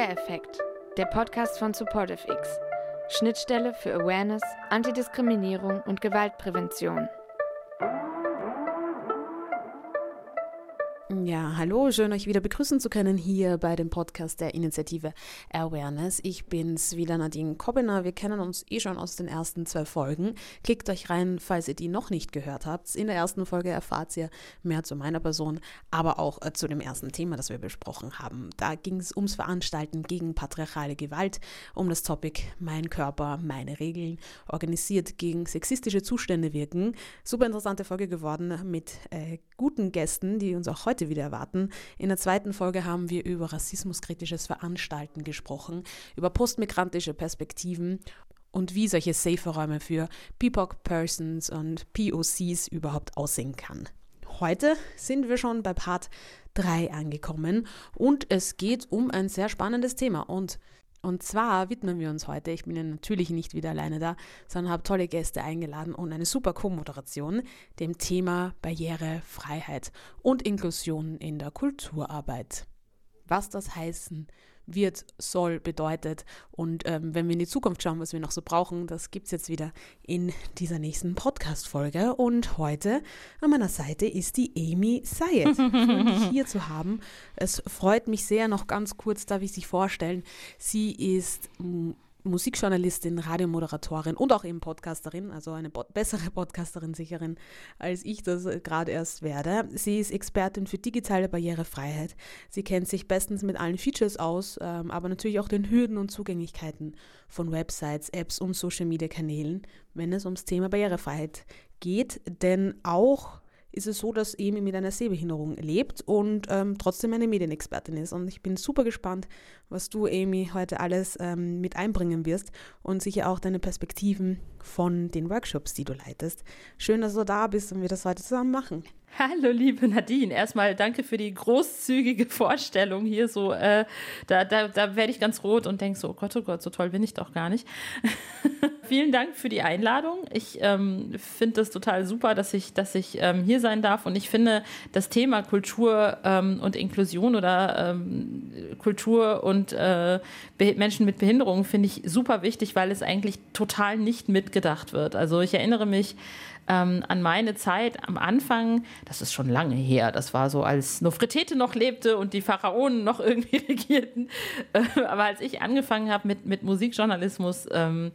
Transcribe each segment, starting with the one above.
Aware Effect, der Podcast von SupportiveX. Schnittstelle für Awareness, Antidiskriminierung und Gewaltprävention. Ja, hallo, schön euch wieder begrüßen zu können hier bei dem Podcast der Initiative Awareness. Ich bin's wieder Nadine Kobbener. Wir kennen uns eh schon aus den ersten zwei Folgen. Klickt euch rein, falls ihr die noch nicht gehört habt. In der ersten Folge erfahrt ihr mehr zu meiner Person, aber auch äh, zu dem ersten Thema, das wir besprochen haben. Da ging es ums Veranstalten gegen patriarchale Gewalt, um das Topic Mein Körper, meine Regeln, organisiert gegen sexistische Zustände wirken. Super interessante Folge geworden mit äh, guten Gästen, die uns auch heute wieder erwarten. In der zweiten Folge haben wir über rassismuskritisches Veranstalten gesprochen, über postmigrantische Perspektiven und wie solche Safe-Räume für PIPOC-Persons und POCs überhaupt aussehen kann. Heute sind wir schon bei Part 3 angekommen und es geht um ein sehr spannendes Thema und und zwar widmen wir uns heute, ich bin ja natürlich nicht wieder alleine da, sondern habe tolle Gäste eingeladen und eine super Co-Moderation, dem Thema Barrierefreiheit und Inklusion in der Kulturarbeit. Was das heißen wird, soll, bedeutet. Und ähm, wenn wir in die Zukunft schauen, was wir noch so brauchen, das gibt es jetzt wieder in dieser nächsten Podcast-Folge. Und heute an meiner Seite ist die Amy Sayed. dich hier zu haben. Es freut mich sehr, noch ganz kurz darf ich sich vorstellen. Sie ist Musikjournalistin, Radiomoderatorin und auch eben Podcasterin, also eine bo bessere Podcasterin sicherin, als ich das äh, gerade erst werde. Sie ist Expertin für digitale Barrierefreiheit. Sie kennt sich bestens mit allen Features aus, ähm, aber natürlich auch den Hürden und Zugänglichkeiten von Websites, Apps und Social-Media-Kanälen, wenn es ums Thema Barrierefreiheit geht. Denn auch ist es so, dass Emi mit einer Sehbehinderung lebt und ähm, trotzdem eine Medienexpertin ist. Und ich bin super gespannt, was du, Amy, heute alles ähm, mit einbringen wirst und sicher auch deine Perspektiven von den Workshops, die du leitest. Schön, dass du da bist und wir das heute zusammen machen. Hallo, liebe Nadine. Erstmal danke für die großzügige Vorstellung hier. So, äh, da, da, da werde ich ganz rot und denke so, oh Gott, oh Gott, so toll bin ich doch gar nicht. Vielen Dank für die Einladung. Ich ähm, finde das total super, dass ich, dass ich ähm, hier sein darf. Und ich finde das Thema Kultur ähm, und Inklusion oder ähm, Kultur und äh, Menschen mit Behinderungen finde ich super wichtig, weil es eigentlich total nicht mitgedacht wird. Also ich erinnere mich, ähm, an meine Zeit am Anfang, das ist schon lange her, das war so, als Nofretete noch lebte und die Pharaonen noch irgendwie regierten. Äh, aber als ich angefangen habe mit, mit Musikjournalismus, ähm,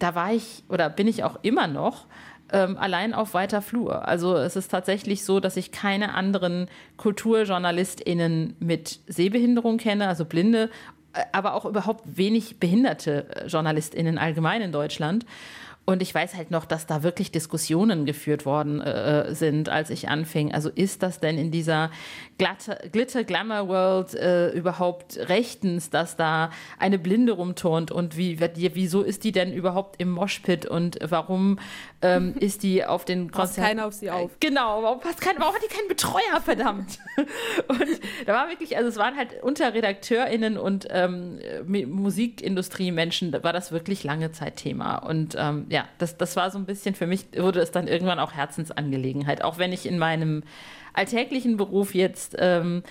da war ich oder bin ich auch immer noch ähm, allein auf weiter Flur. Also es ist tatsächlich so, dass ich keine anderen KulturjournalistInnen mit Sehbehinderung kenne, also Blinde, äh, aber auch überhaupt wenig behinderte äh, JournalistInnen allgemein in Deutschland. Und ich weiß halt noch, dass da wirklich Diskussionen geführt worden äh, sind, als ich anfing. Also ist das denn in dieser Glitter-Glamour-World äh, überhaupt rechtens, dass da eine Blinde rumturnt? Und wie, wieso ist die denn überhaupt im Moshpit? Und warum ähm, ist die auf den Konzerten? Passt keiner auf sie auf. Genau, warum, passt kein, warum hat die keinen Betreuer, verdammt? und da war wirklich, also es waren halt unter RedakteurInnen und ähm, Musikindustrie-Menschen, da war das wirklich lange Zeit Thema. Und ähm, ja, das, das war so ein bisschen für mich, wurde es dann irgendwann auch Herzensangelegenheit. Auch wenn ich in meinem alltäglichen Beruf jetzt ähm,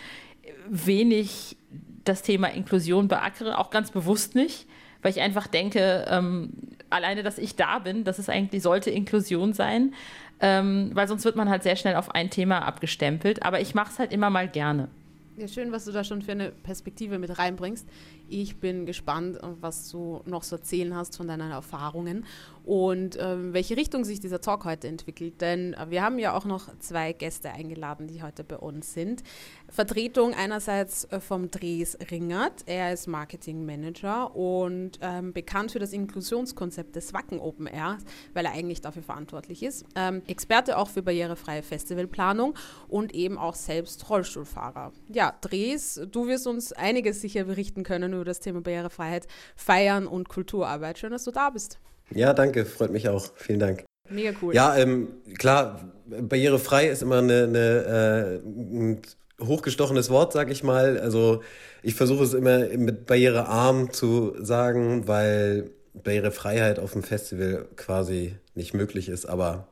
wenig das Thema Inklusion beackere, auch ganz bewusst nicht, weil ich einfach denke, ähm, alleine, dass ich da bin, das ist eigentlich, sollte Inklusion sein, ähm, weil sonst wird man halt sehr schnell auf ein Thema abgestempelt. Aber ich mache es halt immer mal gerne. Ja, schön, was du da schon für eine Perspektive mit reinbringst. Ich bin gespannt, was du noch so erzählen hast von deinen Erfahrungen und ähm, welche Richtung sich dieser Talk heute entwickelt. Denn äh, wir haben ja auch noch zwei Gäste eingeladen, die heute bei uns sind. Vertretung einerseits äh, vom Dres Ringert. Er ist Marketing Manager und ähm, bekannt für das Inklusionskonzept des Wacken Open Air, weil er eigentlich dafür verantwortlich ist. Ähm, Experte auch für barrierefreie Festivalplanung und eben auch selbst Rollstuhlfahrer. Ja, Dres, du wirst uns einiges sicher berichten können über das Thema Barrierefreiheit, Feiern und Kulturarbeit. Schön, dass du da bist. Ja, danke, freut mich auch. Vielen Dank. Mega cool. Ja, ähm, klar, barrierefrei ist immer eine, eine, äh, ein hochgestochenes Wort, sag ich mal. Also ich versuche es immer mit barrierearm zu sagen, weil Barrierefreiheit auf dem Festival quasi nicht möglich ist, aber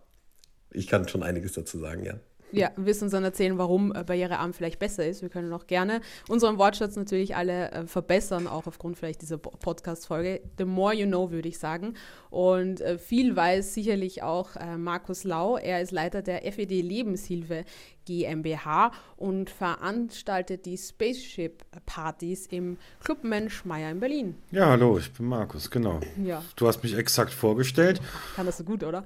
ich kann schon einiges dazu sagen, ja. Ja, wirst uns dann erzählen, warum äh, barrierearm vielleicht besser ist. Wir können auch gerne unseren Wortschatz natürlich alle äh, verbessern, auch aufgrund vielleicht dieser Podcast-Folge. The more you know, würde ich sagen. Und äh, viel weiß sicherlich auch äh, Markus Lau. Er ist Leiter der FED Lebenshilfe GmbH und veranstaltet die Spaceship-Partys im Club Menschmeier in Berlin. Ja, hallo, ich bin Markus, genau. Ja. Du hast mich exakt vorgestellt. Kann das so gut, oder?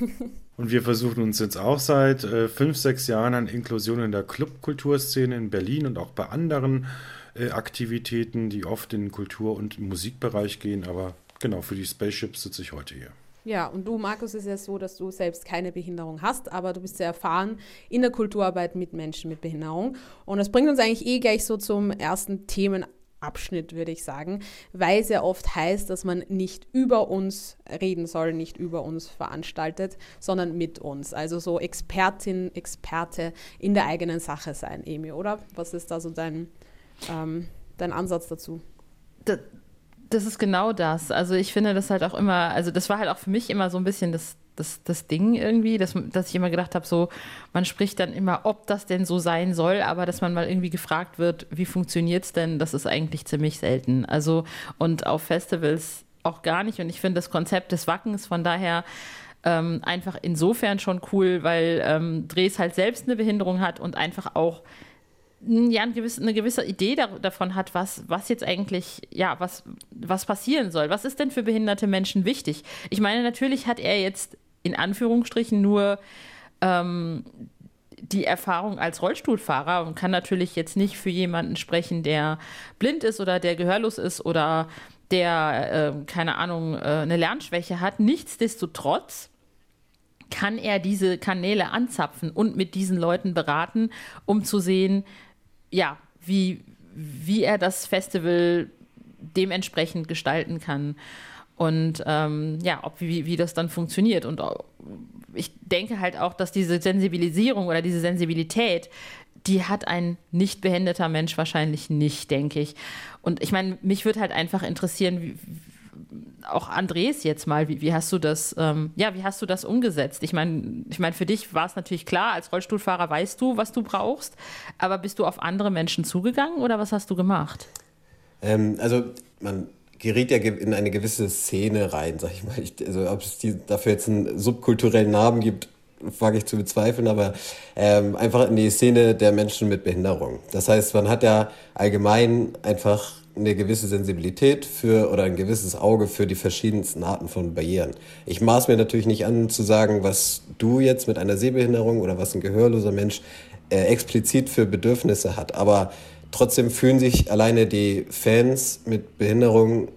und wir versuchen uns jetzt auch seit äh, fünf, sechs Jahren an Inklusion in der Clubkulturszene in Berlin und auch bei anderen äh, Aktivitäten, die oft in den Kultur- und Musikbereich gehen. Aber genau, für die Spaceships sitze ich heute hier. Ja, und du, Markus, ist ja so, dass du selbst keine Behinderung hast, aber du bist sehr erfahren in der Kulturarbeit mit Menschen mit Behinderung. Und das bringt uns eigentlich eh gleich so zum ersten Themenabschnitt, würde ich sagen, weil es ja oft heißt, dass man nicht über uns reden soll, nicht über uns veranstaltet, sondern mit uns. Also so Expertin, Experte in der eigenen Sache sein, Emi, oder? Was ist da so dein, ähm, dein Ansatz dazu? Das das ist genau das. Also ich finde das halt auch immer, also das war halt auch für mich immer so ein bisschen das, das, das Ding irgendwie, dass, dass ich immer gedacht habe, so, man spricht dann immer, ob das denn so sein soll, aber dass man mal irgendwie gefragt wird, wie funktioniert es denn, das ist eigentlich ziemlich selten. Also und auf Festivals auch gar nicht. Und ich finde das Konzept des Wackens von daher ähm, einfach insofern schon cool, weil ähm, Dres halt selbst eine Behinderung hat und einfach auch ja, eine gewisse, eine gewisse Idee da, davon hat, was, was jetzt eigentlich, ja, was, was passieren soll. Was ist denn für behinderte Menschen wichtig? Ich meine, natürlich hat er jetzt in Anführungsstrichen nur ähm, die Erfahrung als Rollstuhlfahrer und kann natürlich jetzt nicht für jemanden sprechen, der blind ist oder der gehörlos ist oder der, äh, keine Ahnung, äh, eine Lernschwäche hat. Nichtsdestotrotz kann er diese Kanäle anzapfen und mit diesen Leuten beraten, um zu sehen, ja, wie, wie er das Festival dementsprechend gestalten kann. Und ähm, ja, ob, wie, wie das dann funktioniert. Und ich denke halt auch, dass diese Sensibilisierung oder diese Sensibilität, die hat ein nicht behinderter Mensch wahrscheinlich nicht, denke ich. Und ich meine, mich würde halt einfach interessieren, wie, auch Andres jetzt mal, wie, wie hast du das, ähm, ja, wie hast du das umgesetzt? Ich meine, ich meine, für dich war es natürlich klar, als Rollstuhlfahrer weißt du, was du brauchst, aber bist du auf andere Menschen zugegangen oder was hast du gemacht? Ähm, also man geriet ja in eine gewisse Szene rein, sag ich mal. Ich, also ob es die, dafür jetzt einen subkulturellen Namen gibt, wage ich zu bezweifeln, aber ähm, einfach in die Szene der Menschen mit Behinderung. Das heißt, man hat ja allgemein einfach eine gewisse Sensibilität für oder ein gewisses Auge für die verschiedensten Arten von Barrieren. Ich maß mir natürlich nicht an zu sagen, was du jetzt mit einer Sehbehinderung oder was ein gehörloser Mensch äh, explizit für Bedürfnisse hat, aber trotzdem fühlen sich alleine die Fans mit Behinderung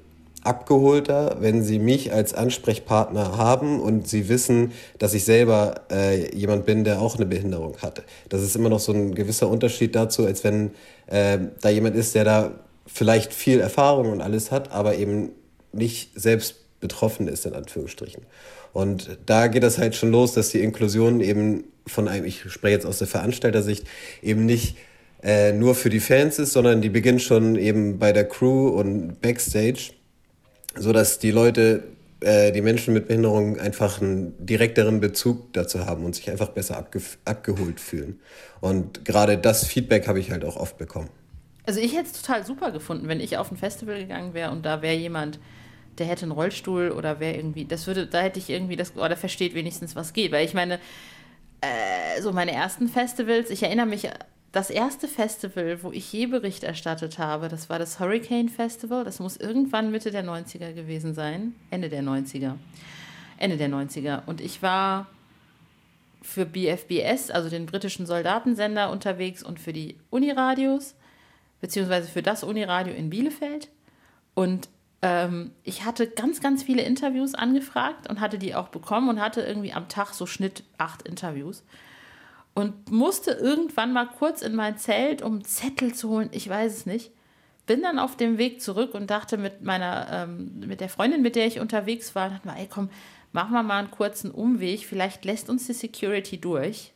abgeholter, wenn sie mich als Ansprechpartner haben und sie wissen, dass ich selber äh, jemand bin, der auch eine Behinderung hatte. Das ist immer noch so ein gewisser Unterschied dazu, als wenn äh, da jemand ist, der da vielleicht viel Erfahrung und alles hat, aber eben nicht selbst betroffen ist, in Anführungsstrichen. Und da geht das halt schon los, dass die Inklusion eben von einem, ich spreche jetzt aus der Veranstaltersicht, eben nicht äh, nur für die Fans ist, sondern die beginnt schon eben bei der Crew und Backstage, sodass die Leute, äh, die Menschen mit Behinderung einfach einen direkteren Bezug dazu haben und sich einfach besser abge abgeholt fühlen. Und gerade das Feedback habe ich halt auch oft bekommen. Also ich hätte es total super gefunden, wenn ich auf ein Festival gegangen wäre und da wäre jemand, der hätte einen Rollstuhl oder wäre irgendwie, das würde, da hätte ich irgendwie das, oder versteht wenigstens, was geht. Weil ich meine, äh, so meine ersten Festivals, ich erinnere mich, das erste Festival, wo ich je Bericht erstattet habe, das war das Hurricane Festival. Das muss irgendwann Mitte der 90er gewesen sein. Ende der 90er. Ende der 90er. Und ich war für BFBS, also den britischen Soldatensender, unterwegs und für die Uniradios beziehungsweise für das Uniradio in Bielefeld. Und ähm, ich hatte ganz, ganz viele Interviews angefragt und hatte die auch bekommen und hatte irgendwie am Tag so Schnitt acht Interviews. Und musste irgendwann mal kurz in mein Zelt, um Zettel zu holen, ich weiß es nicht. Bin dann auf dem Weg zurück und dachte mit meiner, ähm, mit der Freundin, mit der ich unterwegs war, dachte mal, ey komm, machen wir mal einen kurzen Umweg, vielleicht lässt uns die Security durch.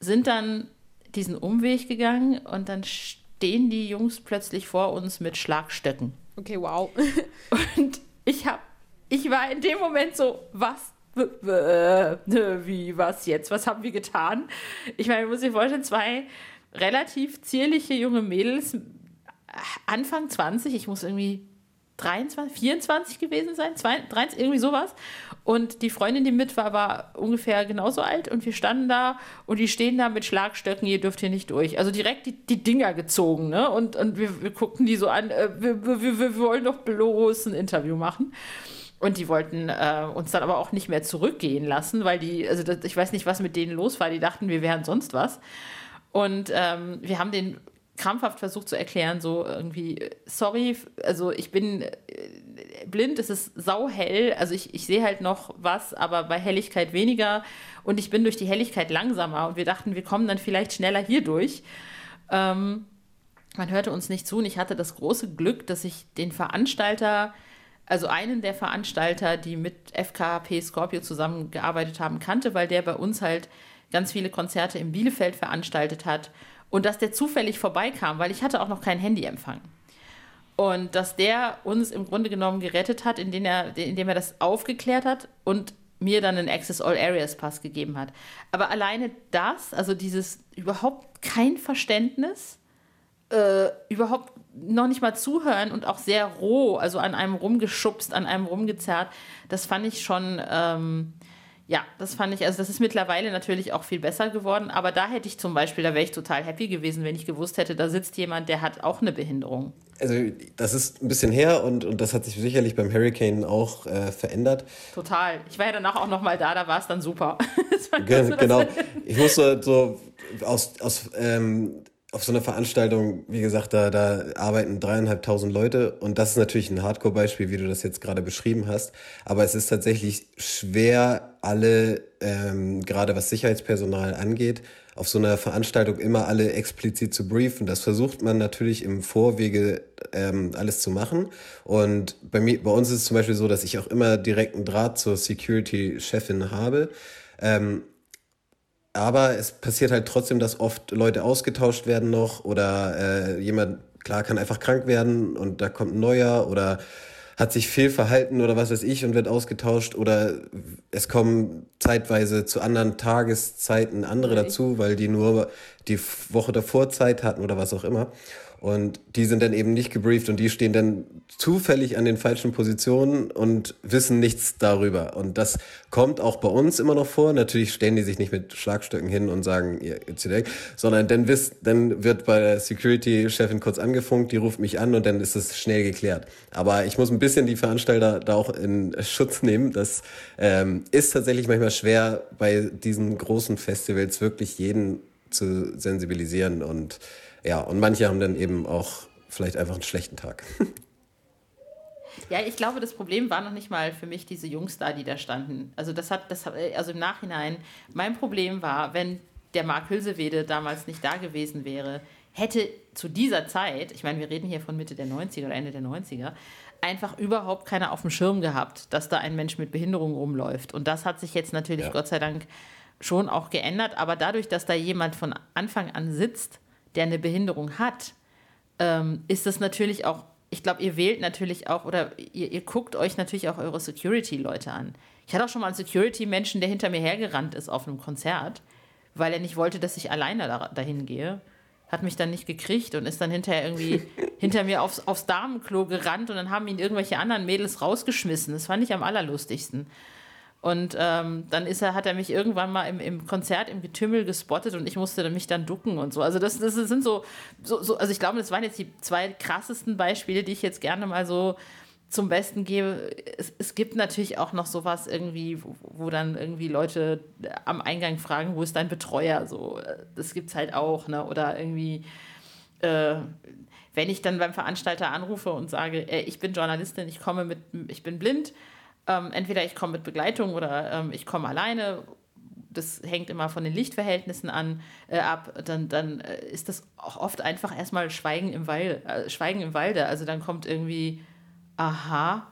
Sind dann diesen Umweg gegangen und dann stehen die Jungs plötzlich vor uns mit Schlagstöcken. Okay, wow. Und ich habe, ich war in dem Moment so, was wie, was jetzt? Was haben wir getan? Ich meine, ich muss sich vorstellen, zwei relativ zierliche junge Mädels, Anfang 20, ich muss irgendwie 23, 24 gewesen sein, 23, irgendwie sowas. Und die Freundin, die mit war, war ungefähr genauso alt und wir standen da und die stehen da mit Schlagstöcken, ihr dürft hier nicht durch. Also direkt die, die Dinger gezogen, ne? Und, und wir, wir guckten die so an, äh, wir, wir, wir wollen doch bloß ein Interview machen. Und die wollten äh, uns dann aber auch nicht mehr zurückgehen lassen, weil die, also das, ich weiß nicht, was mit denen los war, die dachten, wir wären sonst was. Und ähm, wir haben den krampfhaft versucht zu erklären, so irgendwie, sorry, also ich bin äh, blind, es ist sauhell, also ich, ich sehe halt noch was, aber bei Helligkeit weniger und ich bin durch die Helligkeit langsamer und wir dachten, wir kommen dann vielleicht schneller hier durch. Ähm, man hörte uns nicht zu und ich hatte das große Glück, dass ich den Veranstalter also einen der Veranstalter, die mit FKP Scorpio zusammengearbeitet haben, kannte, weil der bei uns halt ganz viele Konzerte in Bielefeld veranstaltet hat und dass der zufällig vorbeikam, weil ich hatte auch noch keinen Handyempfang. Und dass der uns im Grunde genommen gerettet hat, indem er, indem er das aufgeklärt hat und mir dann einen Access All Areas Pass gegeben hat. Aber alleine das, also dieses überhaupt kein Verständnis, äh, überhaupt noch nicht mal zuhören und auch sehr roh, also an einem rumgeschubst, an einem rumgezerrt, das fand ich schon, ähm, ja, das fand ich, also das ist mittlerweile natürlich auch viel besser geworden, aber da hätte ich zum Beispiel, da wäre ich total happy gewesen, wenn ich gewusst hätte, da sitzt jemand, der hat auch eine Behinderung. Also das ist ein bisschen her und, und das hat sich sicherlich beim Hurricane auch äh, verändert. Total. Ich war ja danach auch nochmal da, da war es dann super. Ge genau. Ich musste so aus, aus ähm, auf so einer Veranstaltung, wie gesagt, da, da arbeiten dreieinhalbtausend Leute und das ist natürlich ein Hardcore-Beispiel, wie du das jetzt gerade beschrieben hast. Aber es ist tatsächlich schwer, alle, ähm, gerade was Sicherheitspersonal angeht, auf so einer Veranstaltung immer alle explizit zu briefen. Das versucht man natürlich im Vorwege ähm, alles zu machen. Und bei mir, bei uns ist es zum Beispiel so, dass ich auch immer direkten Draht zur Security-Chefin habe. Ähm, aber es passiert halt trotzdem, dass oft Leute ausgetauscht werden noch oder äh, jemand, klar, kann einfach krank werden und da kommt ein neuer oder hat sich fehlverhalten oder was weiß ich und wird ausgetauscht oder es kommen zeitweise zu anderen Tageszeiten andere okay. dazu, weil die nur die Woche davor Zeit hatten oder was auch immer. Und die sind dann eben nicht gebrieft und die stehen dann zufällig an den falschen Positionen und wissen nichts darüber. Und das kommt auch bei uns immer noch vor. Natürlich stellen die sich nicht mit Schlagstöcken hin und sagen, ihr weg, sondern dann, wisst, dann wird bei der Security-Chefin kurz angefunkt, die ruft mich an und dann ist es schnell geklärt. Aber ich muss ein bisschen die Veranstalter da auch in Schutz nehmen. Das ähm, ist tatsächlich manchmal schwer, bei diesen großen Festivals wirklich jeden zu sensibilisieren und ja, und manche haben dann eben auch vielleicht einfach einen schlechten Tag. Ja, ich glaube, das Problem war noch nicht mal für mich diese Jungs da, die da standen. Also das hat, das hat, also im Nachhinein, mein Problem war, wenn der Mark Hülsewede damals nicht da gewesen wäre, hätte zu dieser Zeit, ich meine, wir reden hier von Mitte der 90er oder Ende der 90er, einfach überhaupt keiner auf dem Schirm gehabt, dass da ein Mensch mit Behinderung rumläuft. Und das hat sich jetzt natürlich ja. Gott sei Dank schon auch geändert. Aber dadurch, dass da jemand von Anfang an sitzt, der eine Behinderung hat, ähm, ist das natürlich auch, ich glaube, ihr wählt natürlich auch oder ihr, ihr guckt euch natürlich auch eure Security-Leute an. Ich hatte auch schon mal einen Security-Menschen, der hinter mir hergerannt ist auf einem Konzert, weil er nicht wollte, dass ich alleine da, dahin gehe. Hat mich dann nicht gekriegt und ist dann hinterher irgendwie hinter mir aufs, aufs Damenklo gerannt und dann haben ihn irgendwelche anderen Mädels rausgeschmissen. Das fand ich am allerlustigsten. Und ähm, dann ist er, hat er mich irgendwann mal im, im Konzert im Getümmel gespottet und ich musste mich dann ducken und so. Also das, das sind so, so, so, also ich glaube, das waren jetzt die zwei krassesten Beispiele, die ich jetzt gerne mal so zum Besten gebe. Es, es gibt natürlich auch noch sowas irgendwie, wo, wo dann irgendwie Leute am Eingang fragen, wo ist dein Betreuer? So, das gibt es halt auch, ne? Oder irgendwie, äh, wenn ich dann beim Veranstalter anrufe und sage, äh, ich bin Journalistin, ich komme mit, ich bin blind ähm, entweder ich komme mit Begleitung oder ähm, ich komme alleine. Das hängt immer von den Lichtverhältnissen an äh, ab. Dann, dann äh, ist das auch oft einfach erstmal Schweigen im, Walde, äh, Schweigen im Walde. Also dann kommt irgendwie, aha,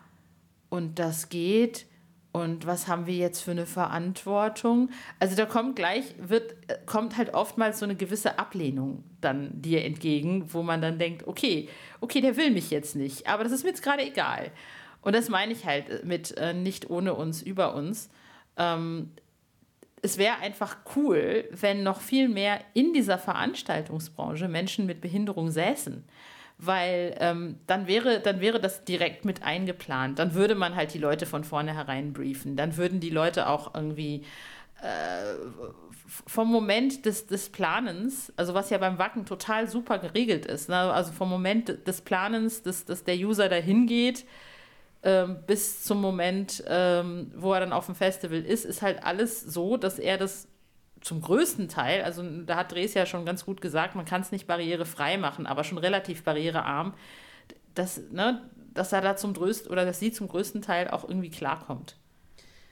und das geht. Und was haben wir jetzt für eine Verantwortung? Also da kommt gleich, wird, äh, kommt halt oftmals so eine gewisse Ablehnung dann dir entgegen, wo man dann denkt, okay, okay, der will mich jetzt nicht, aber das ist mir jetzt gerade egal. Und das meine ich halt mit äh, nicht ohne uns, über uns. ähm, es wäre einfach cool, wenn noch viel mehr in dieser Veranstaltungsbranche Menschen mit Behinderung säßen. Weil ähm, dann, wäre, dann wäre das direkt mit eingeplant. Dann würde man halt die Leute von vornherein briefen. Dann würden die Leute auch irgendwie äh, vom Moment des, des Planens, also was ja beim Wacken total super geregelt ist, ne? also vom Moment des Planens, dass, dass der User dahin geht, ähm, bis zum Moment, ähm, wo er dann auf dem Festival ist, ist halt alles so, dass er das zum größten Teil, also da hat Dres ja schon ganz gut gesagt, man kann es nicht barrierefrei machen, aber schon relativ barrierearm, dass, ne, dass er da zum größten oder dass sie zum größten Teil auch irgendwie klarkommt.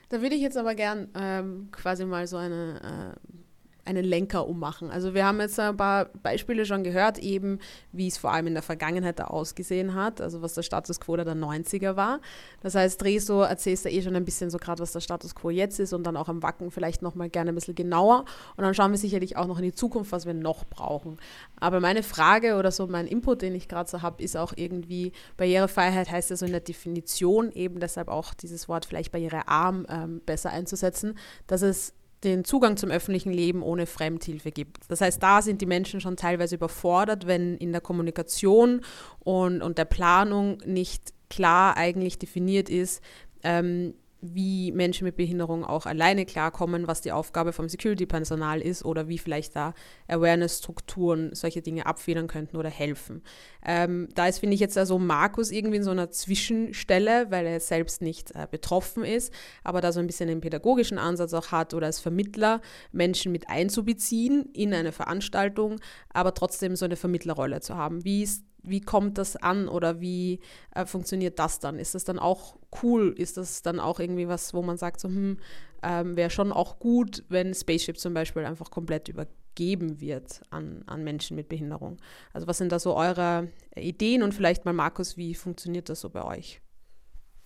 Da würde ich jetzt aber gern ähm, quasi mal so eine äh, einen Lenker ummachen. Also wir haben jetzt ein paar Beispiele schon gehört, eben wie es vor allem in der Vergangenheit da ausgesehen hat, also was der Status quo der 90er war. Das heißt, Dreso erzählst du eh schon ein bisschen so gerade, was der Status quo jetzt ist und dann auch am Wacken vielleicht nochmal gerne ein bisschen genauer. Und dann schauen wir sicherlich auch noch in die Zukunft, was wir noch brauchen. Aber meine Frage oder so mein Input, den ich gerade so habe, ist auch irgendwie, Barrierefreiheit heißt ja so in der Definition eben deshalb auch dieses Wort vielleicht barrierearm ähm, besser einzusetzen, dass es den Zugang zum öffentlichen Leben ohne Fremdhilfe gibt. Das heißt, da sind die Menschen schon teilweise überfordert, wenn in der Kommunikation und, und der Planung nicht klar eigentlich definiert ist, ähm, wie Menschen mit Behinderung auch alleine klarkommen, was die Aufgabe vom Security-Personal ist oder wie vielleicht da Awareness-Strukturen solche Dinge abfedern könnten oder helfen. Ähm, da ist, finde ich, jetzt also Markus irgendwie in so einer Zwischenstelle, weil er selbst nicht äh, betroffen ist, aber da so ein bisschen den pädagogischen Ansatz auch hat oder als Vermittler Menschen mit einzubeziehen in eine Veranstaltung, aber trotzdem so eine Vermittlerrolle zu haben. Wie ist wie kommt das an oder wie äh, funktioniert das dann? Ist das dann auch cool? Ist das dann auch irgendwie was, wo man sagt, so, hm, ähm, wäre schon auch gut, wenn Spaceship zum Beispiel einfach komplett übergeben wird an, an Menschen mit Behinderung? Also was sind da so eure Ideen und vielleicht mal Markus, wie funktioniert das so bei euch?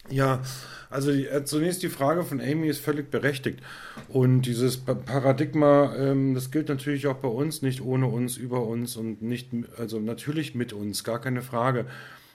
Ja, also die, äh, zunächst die Frage von Amy ist völlig berechtigt. Und dieses Paradigma, ähm, das gilt natürlich auch bei uns, nicht ohne uns, über uns und nicht, also natürlich mit uns, gar keine Frage.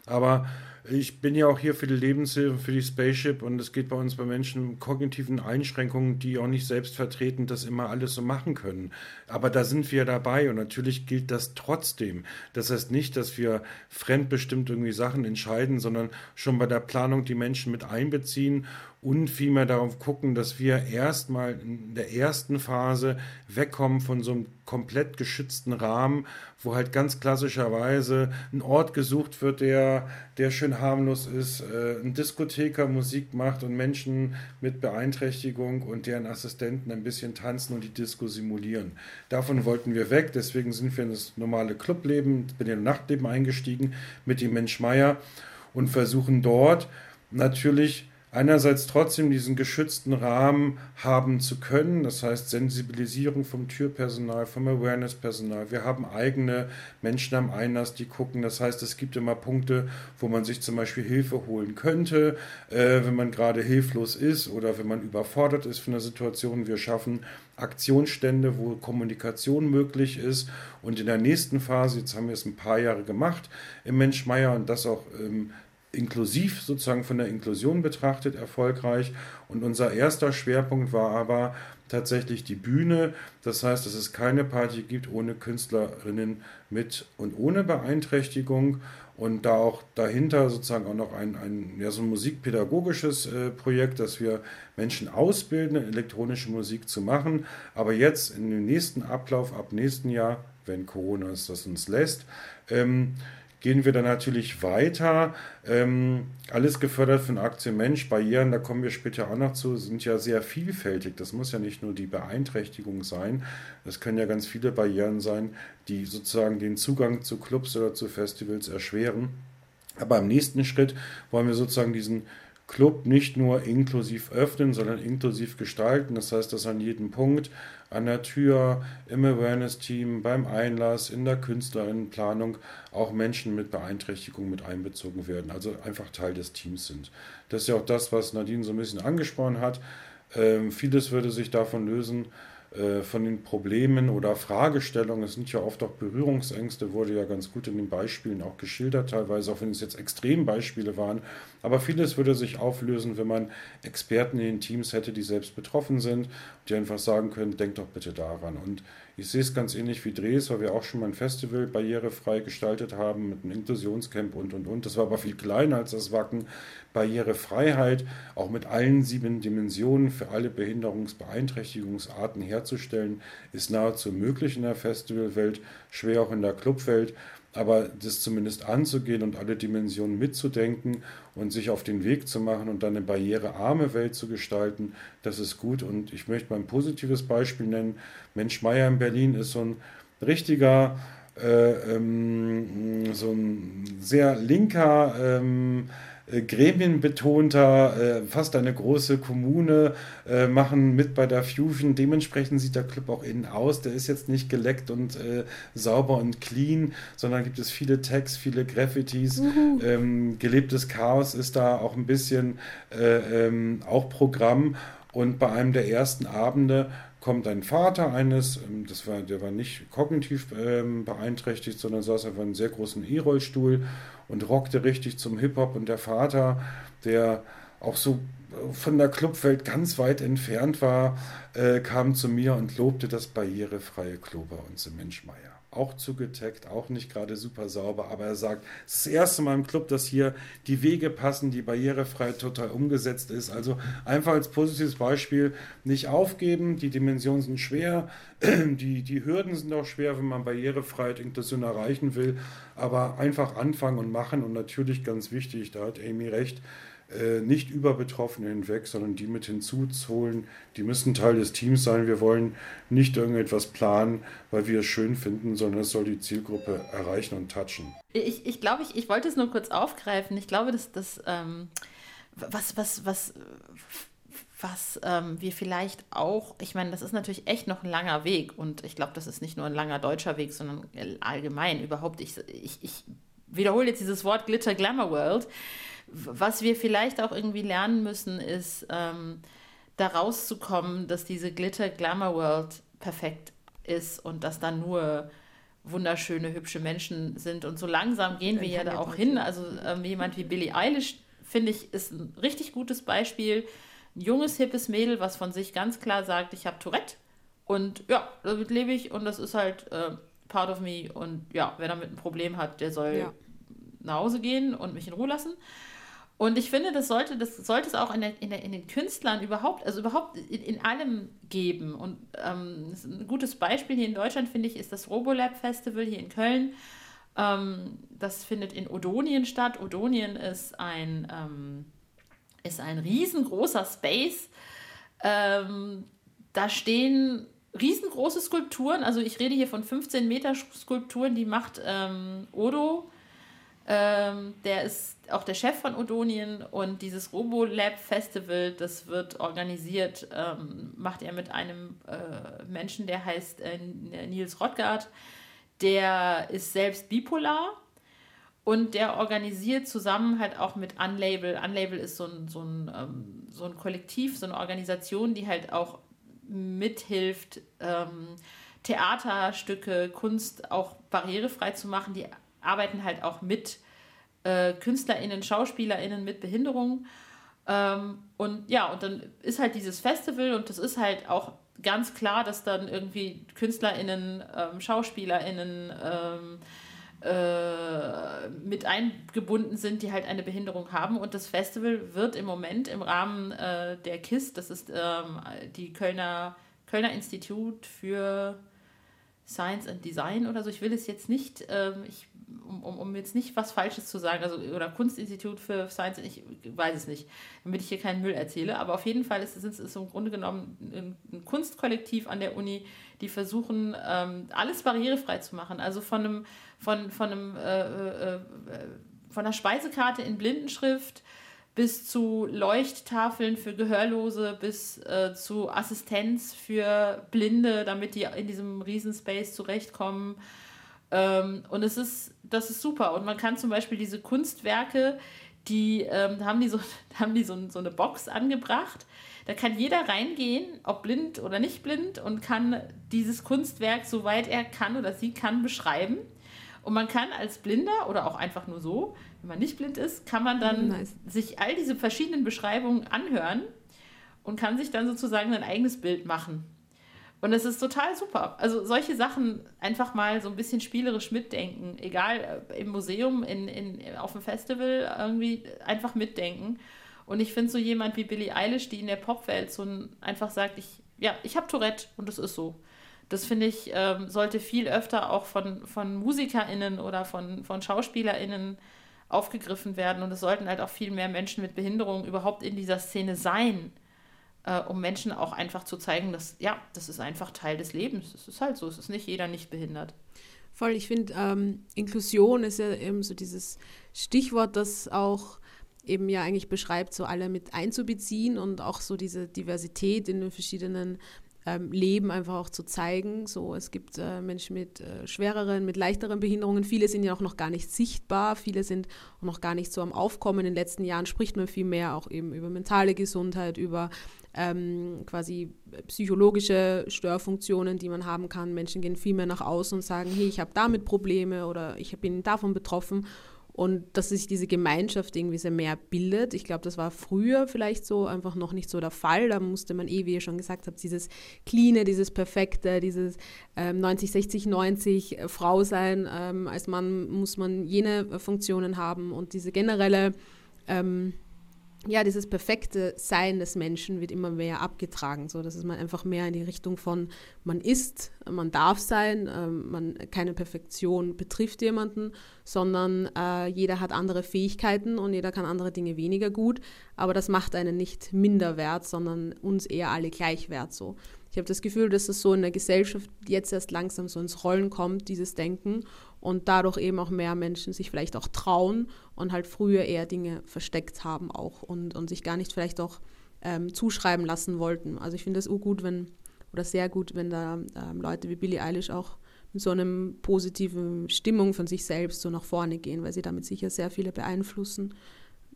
Aber ich bin ja auch hier für die Lebenshilfe, für die Spaceship und es geht bei uns bei Menschen mit kognitiven Einschränkungen, die auch nicht selbstvertretend das immer alles so machen können. Aber da sind wir dabei und natürlich gilt das trotzdem. Das heißt nicht, dass wir fremdbestimmt irgendwie Sachen entscheiden, sondern schon bei der Planung die Menschen mit einbeziehen und vielmehr darauf gucken, dass wir erstmal in der ersten Phase wegkommen von so einem komplett geschützten Rahmen, wo halt ganz klassischerweise ein Ort gesucht wird, der, der schön harmlos ist, äh, ein Diskotheker Musik macht und Menschen mit Beeinträchtigung und deren Assistenten ein bisschen tanzen und die Disco simulieren. Davon wollten wir weg, deswegen sind wir in das normale Clubleben, bin in Nachtleben eingestiegen mit dem Mensch Meier und versuchen dort natürlich einerseits trotzdem diesen geschützten Rahmen haben zu können, das heißt Sensibilisierung vom Türpersonal, vom Awareness-Personal. Wir haben eigene Menschen am Einlass, die gucken. Das heißt, es gibt immer Punkte, wo man sich zum Beispiel Hilfe holen könnte, äh, wenn man gerade hilflos ist oder wenn man überfordert ist von der Situation. Wir schaffen Aktionsstände, wo Kommunikation möglich ist. Und in der nächsten Phase, jetzt haben wir es ein paar Jahre gemacht im Mensch Meier und das auch ähm, inklusiv sozusagen von der Inklusion betrachtet erfolgreich. Und unser erster Schwerpunkt war aber tatsächlich die Bühne. Das heißt, dass es keine Party gibt ohne Künstlerinnen mit und ohne Beeinträchtigung. Und da auch dahinter sozusagen auch noch ein, ein, ja, so ein musikpädagogisches äh, Projekt, dass wir Menschen ausbilden, elektronische Musik zu machen. Aber jetzt in dem nächsten Ablauf, ab nächsten Jahr, wenn Corona es das uns lässt, ähm, gehen wir dann natürlich weiter. Ähm, alles gefördert von Aktien Mensch. Barrieren, da kommen wir später auch noch zu, sind ja sehr vielfältig. Das muss ja nicht nur die Beeinträchtigung sein. Es können ja ganz viele Barrieren sein, die sozusagen den Zugang zu Clubs oder zu Festivals erschweren. Aber im nächsten Schritt wollen wir sozusagen diesen Club nicht nur inklusiv öffnen, sondern inklusiv gestalten. Das heißt, dass an jedem Punkt, an der Tür, im Awareness-Team, beim Einlass, in der Künstlerinnenplanung auch Menschen mit Beeinträchtigung mit einbezogen werden, also einfach Teil des Teams sind. Das ist ja auch das, was Nadine so ein bisschen angesprochen hat. Ähm, vieles würde sich davon lösen, von den Problemen oder Fragestellungen. Es sind ja oft auch Berührungsängste, wurde ja ganz gut in den Beispielen auch geschildert, teilweise, auch wenn es jetzt Extrembeispiele waren. Aber vieles würde sich auflösen, wenn man Experten in den Teams hätte, die selbst betroffen sind, die einfach sagen können, denkt doch bitte daran. Und ich sehe es ganz ähnlich wie Dres, weil wir auch schon mal ein Festival barrierefrei gestaltet haben mit einem Inklusionscamp und und und. Das war aber viel kleiner als das Wacken. Barrierefreiheit, auch mit allen sieben Dimensionen für alle Behinderungsbeeinträchtigungsarten herzustellen, ist nahezu möglich in der Festivalwelt, schwer auch in der Clubwelt. Aber das zumindest anzugehen und alle Dimensionen mitzudenken und sich auf den Weg zu machen und dann eine barrierearme Welt zu gestalten, das ist gut. Und ich möchte mal ein positives Beispiel nennen. Mensch Meier in Berlin ist so ein richtiger, äh, ähm, so ein sehr linker, ähm, äh, gremienbetonter, äh, fast eine große Kommune, äh, machen mit bei der Fusion. Dementsprechend sieht der Club auch innen aus. Der ist jetzt nicht geleckt und äh, sauber und clean, sondern gibt es viele Tags, viele Graffitis. Ähm, gelebtes Chaos ist da auch ein bisschen äh, ähm, auch Programm. Und bei einem der ersten Abende kommt ein Vater eines, ähm, das war, der war nicht kognitiv ähm, beeinträchtigt, sondern saß auf einem sehr großen E-Rollstuhl und rockte richtig zum Hip-Hop. Und der Vater, der auch so von der Clubwelt ganz weit entfernt war, äh, kam zu mir und lobte das barrierefreie Klo bei uns im Menschmeier auch zugetaggt, auch nicht gerade super sauber, aber er sagt, es ist das erste Mal im Club, dass hier die Wege passen, die barrierefrei total umgesetzt ist. Also einfach als positives Beispiel nicht aufgeben, die Dimensionen sind schwer, die, die Hürden sind auch schwer, wenn man Barrierefreiheit, Inklusion erreichen will, aber einfach anfangen und machen und natürlich ganz wichtig, da hat Amy recht, nicht über Betroffene hinweg, sondern die mit hinzuzuholen. Die müssen Teil des Teams sein. Wir wollen nicht irgendetwas planen, weil wir es schön finden, sondern es soll die Zielgruppe erreichen und touchen. Ich, ich glaube, ich, ich wollte es nur kurz aufgreifen. Ich glaube, dass das, ähm, was, was, was, was ähm, wir vielleicht auch, ich meine, das ist natürlich echt noch ein langer Weg und ich glaube, das ist nicht nur ein langer deutscher Weg, sondern allgemein überhaupt. Ich, ich, ich wiederhole jetzt dieses Wort Glitter Glamour World was wir vielleicht auch irgendwie lernen müssen, ist ähm, da rauszukommen, dass diese Glitter Glamour World perfekt ist und dass da nur wunderschöne, hübsche Menschen sind. Und so langsam gehen wir ja da auch hin. Also ähm, jemand wie Billie Eilish, finde ich, ist ein richtig gutes Beispiel. Ein junges, hippes Mädel, was von sich ganz klar sagt, ich habe Tourette. Und ja, damit lebe ich und das ist halt äh, part of me. Und ja, wer damit ein Problem hat, der soll ja. nach Hause gehen und mich in Ruhe lassen. Und ich finde, das sollte, das sollte es auch in, der, in, der, in den Künstlern überhaupt, also überhaupt in, in allem geben. Und ähm, ein gutes Beispiel hier in Deutschland, finde ich, ist das Robolab Festival hier in Köln. Ähm, das findet in Odonien statt. Odonien ist ein, ähm, ist ein riesengroßer Space. Ähm, da stehen riesengroße Skulpturen. Also ich rede hier von 15 Meter Skulpturen, die macht ähm, Odo ähm, der ist auch der Chef von Odonien und dieses RoboLab Festival, das wird organisiert, ähm, macht er mit einem äh, Menschen, der heißt äh, Nils Rottgart. Der ist selbst bipolar und der organisiert zusammen halt auch mit Unlabel. Unlabel ist so ein, so ein, ähm, so ein Kollektiv, so eine Organisation, die halt auch mithilft, ähm, Theaterstücke, Kunst auch barrierefrei zu machen. Die arbeiten halt auch mit äh, KünstlerInnen, SchauspielerInnen mit Behinderung. Ähm, und ja, und dann ist halt dieses Festival und das ist halt auch ganz klar, dass dann irgendwie KünstlerInnen, ähm, SchauspielerInnen ähm, äh, mit eingebunden sind, die halt eine Behinderung haben. Und das Festival wird im Moment im Rahmen äh, der KISS, das ist ähm, die Kölner, Kölner Institut für Science and Design oder so. Ich will es jetzt nicht, ähm, ich, um, um, um, jetzt nicht was Falsches zu sagen, also oder Kunstinstitut für Science, ich weiß es nicht, damit ich hier keinen Müll erzähle. Aber auf jeden Fall ist es ist im Grunde genommen ein, ein, Kunstkollektiv an der Uni, die versuchen, ähm, alles barrierefrei zu machen. Also von einem, von, von einem äh, äh, äh von einer Speisekarte in Blindenschrift bis zu Leuchttafeln für Gehörlose, bis äh, zu Assistenz für Blinde, damit die in diesem Riesenspace zurechtkommen. Ähm, und es ist, das ist super. Und man kann zum Beispiel diese Kunstwerke, die ähm, haben die, so, haben die so, so eine Box angebracht. Da kann jeder reingehen, ob blind oder nicht blind, und kann dieses Kunstwerk, soweit er kann oder sie kann, beschreiben. Und man kann als Blinder oder auch einfach nur so, wenn man nicht blind ist, kann man dann nice. sich all diese verschiedenen Beschreibungen anhören und kann sich dann sozusagen ein eigenes Bild machen. Und es ist total super. Also solche Sachen einfach mal so ein bisschen spielerisch mitdenken. Egal, äh, im Museum, in, in, auf dem Festival irgendwie einfach mitdenken. Und ich finde so jemand wie Billie Eilish, die in der Popwelt so ein, einfach sagt, ich, ja, ich habe Tourette und das ist so. Das finde ich, ähm, sollte viel öfter auch von, von MusikerInnen oder von, von SchauspielerInnen aufgegriffen werden. Und es sollten halt auch viel mehr Menschen mit Behinderung überhaupt in dieser Szene sein äh, um Menschen auch einfach zu zeigen, dass ja, das ist einfach Teil des Lebens. Es ist halt so, es ist nicht jeder nicht behindert. Voll, ich finde, ähm, Inklusion ist ja eben so dieses Stichwort, das auch eben ja eigentlich beschreibt, so alle mit einzubeziehen und auch so diese Diversität in den verschiedenen ähm, Leben einfach auch zu zeigen. So, es gibt äh, Menschen mit äh, schwereren, mit leichteren Behinderungen. Viele sind ja auch noch gar nicht sichtbar. Viele sind auch noch gar nicht so am Aufkommen. In den letzten Jahren spricht man viel mehr auch eben über mentale Gesundheit, über ähm, quasi psychologische Störfunktionen, die man haben kann. Menschen gehen viel mehr nach außen und sagen, hey, ich habe damit Probleme oder ich bin davon betroffen und dass sich diese Gemeinschaft irgendwie sehr mehr bildet. Ich glaube, das war früher vielleicht so einfach noch nicht so der Fall. Da musste man eh, wie ihr schon gesagt habt, dieses Cleane, dieses Perfekte, dieses ähm, 90, 60, 90 Frau sein. Ähm, als Mann muss man jene Funktionen haben und diese generelle ähm, ja, dieses perfekte Sein des Menschen wird immer mehr abgetragen, so dass man einfach mehr in die Richtung von man ist, man darf sein, ähm, man keine Perfektion betrifft jemanden, sondern äh, jeder hat andere Fähigkeiten und jeder kann andere Dinge weniger gut, aber das macht einen nicht minder wert, sondern uns eher alle gleich wert so. Ich habe das Gefühl, dass es so in der Gesellschaft jetzt erst langsam so ins Rollen kommt, dieses Denken und dadurch eben auch mehr Menschen sich vielleicht auch trauen und halt früher eher Dinge versteckt haben auch und, und sich gar nicht vielleicht auch ähm, zuschreiben lassen wollten. Also ich finde das gut, wenn, oder sehr gut, wenn da ähm, Leute wie Billie Eilish auch mit so einem positiven Stimmung von sich selbst so nach vorne gehen, weil sie damit sicher sehr viele beeinflussen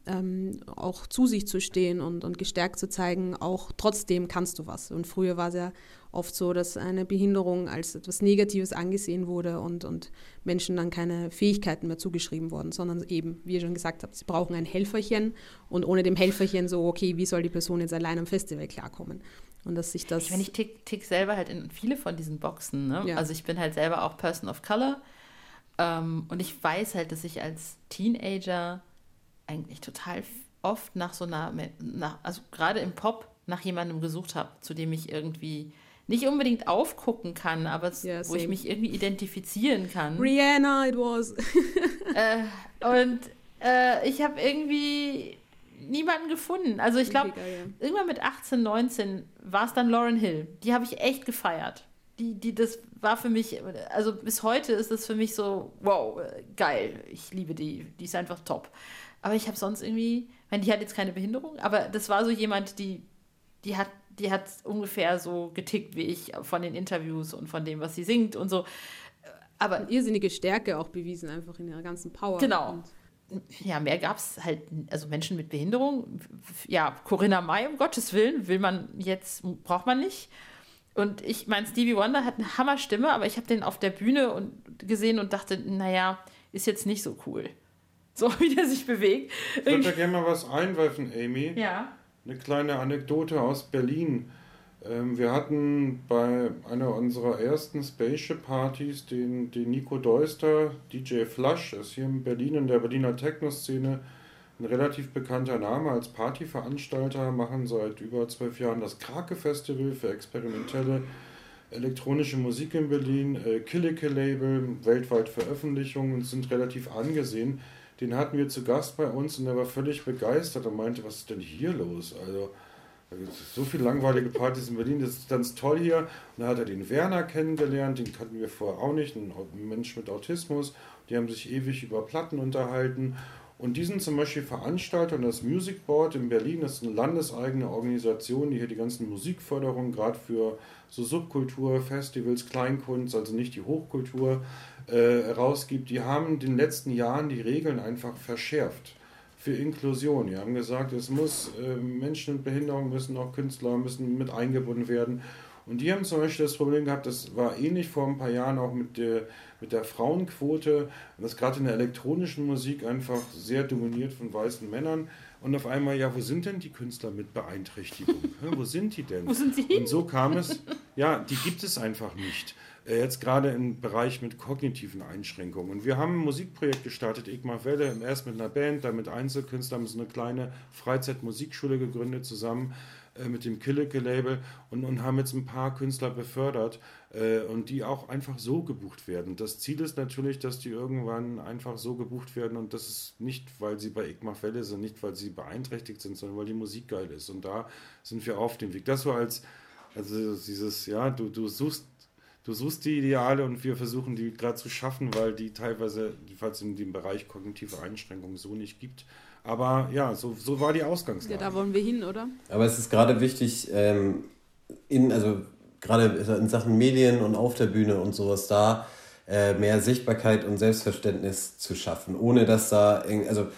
ähm, auch zu sich zu stehen und, und gestärkt zu zeigen, auch trotzdem kannst du was. Und früher war es ja oft so, dass eine Behinderung als etwas Negatives angesehen wurde und, und Menschen dann keine Fähigkeiten mehr zugeschrieben wurden, sondern eben, wie ihr schon gesagt habt, sie brauchen ein Helferchen und ohne dem Helferchen so, okay, wie soll die Person jetzt allein am Festival klarkommen? Und dass sich das. Ich, meine, ich tick, tick selber halt in viele von diesen Boxen. Ne? Ja. Also ich bin halt selber auch Person of Color. Ähm, und ich weiß halt, dass ich als Teenager eigentlich total oft nach so einer, nach, also gerade im Pop, nach jemandem gesucht habe, zu dem ich irgendwie nicht unbedingt aufgucken kann, aber yeah, wo ich mich irgendwie identifizieren kann. Rihanna, it was. äh, und äh, ich habe irgendwie niemanden gefunden. Also ich glaube, irgendwann mit 18, 19 war es dann Lauren Hill. Die habe ich echt gefeiert. Die, die, das war für mich, also bis heute ist das für mich so, wow, geil. Ich liebe die. Die ist einfach top. Aber ich habe sonst irgendwie, ich meine, die hat jetzt keine Behinderung, aber das war so jemand, die, die hat, die hat ungefähr so getickt wie ich von den Interviews und von dem, was sie singt und so. Aber und irrsinnige Stärke auch bewiesen, einfach in ihrer ganzen Power. Genau. Und ja, mehr gab es halt, also Menschen mit Behinderung. Ja, Corinna May, um Gottes Willen, will man jetzt, braucht man nicht. Und ich meine, Stevie Wonder hat eine Hammerstimme, aber ich habe den auf der Bühne und gesehen und dachte, naja, ist jetzt nicht so cool. So wie der sich bewegt. Ich würde da gerne mal was einwerfen, Amy. Ja. Eine kleine Anekdote aus Berlin. Ähm, wir hatten bei einer unserer ersten Spaceship-Partys den, den Nico Deuster, DJ Flush, ist hier in Berlin in der Berliner Techno-Szene ein relativ bekannter Name als Partyveranstalter, machen seit über zwölf Jahren das Krake-Festival für experimentelle elektronische Musik in Berlin, äh, Killige-Label, weltweit Veröffentlichungen und sind relativ angesehen den hatten wir zu Gast bei uns und der war völlig begeistert und meinte, was ist denn hier los? Also, so viele langweilige Partys in Berlin, das ist ganz toll hier. Und da hat er den Werner kennengelernt, den kannten wir vorher auch nicht, ein Mensch mit Autismus. Die haben sich ewig über Platten unterhalten. Und die sind zum Beispiel Veranstalter und das Music Board in Berlin das ist eine landeseigene Organisation, die hier die ganzen Musikförderungen gerade für so Subkultur, Festivals, Kleinkunst, also nicht die Hochkultur, äh, rausgibt, die haben in den letzten Jahren die Regeln einfach verschärft für Inklusion. Die haben gesagt, es muss äh, Menschen mit Behinderung müssen auch Künstler müssen mit eingebunden werden. Und die haben zum Beispiel das Problem gehabt, das war ähnlich vor ein paar Jahren auch mit der, mit der Frauenquote, das gerade in der elektronischen Musik einfach sehr dominiert von weißen Männern. Und auf einmal, ja, wo sind denn die Künstler mit Beeinträchtigung? wo sind die denn? Wo sind sie? Und so kam es, ja, die gibt es einfach nicht. Äh, jetzt gerade im Bereich mit kognitiven Einschränkungen. Und wir haben ein Musikprojekt gestartet, Igmar Welle, erst mit einer Band, dann mit Einzelkünstlern, haben so eine kleine Freizeitmusikschule gegründet zusammen äh, mit dem Killicke-Label und, und haben jetzt ein paar Künstler befördert äh, und die auch einfach so gebucht werden. Das Ziel ist natürlich, dass die irgendwann einfach so gebucht werden und das ist nicht, weil sie bei Igmar Welle sind, nicht, weil sie beeinträchtigt sind, sondern weil die Musik geil ist. Und da sind wir auf dem Weg. Das war als, also dieses, ja, du, du suchst du suchst die Ideale und wir versuchen die gerade zu schaffen, weil die teilweise, falls in dem Bereich kognitive Einschränkungen so nicht gibt. Aber ja, so, so war die Ausgangslage. Ja, da wollen wir hin, oder? Aber es ist gerade wichtig, ähm, in, also gerade in Sachen Medien und auf der Bühne und sowas da äh, mehr Sichtbarkeit und Selbstverständnis zu schaffen, ohne dass da, also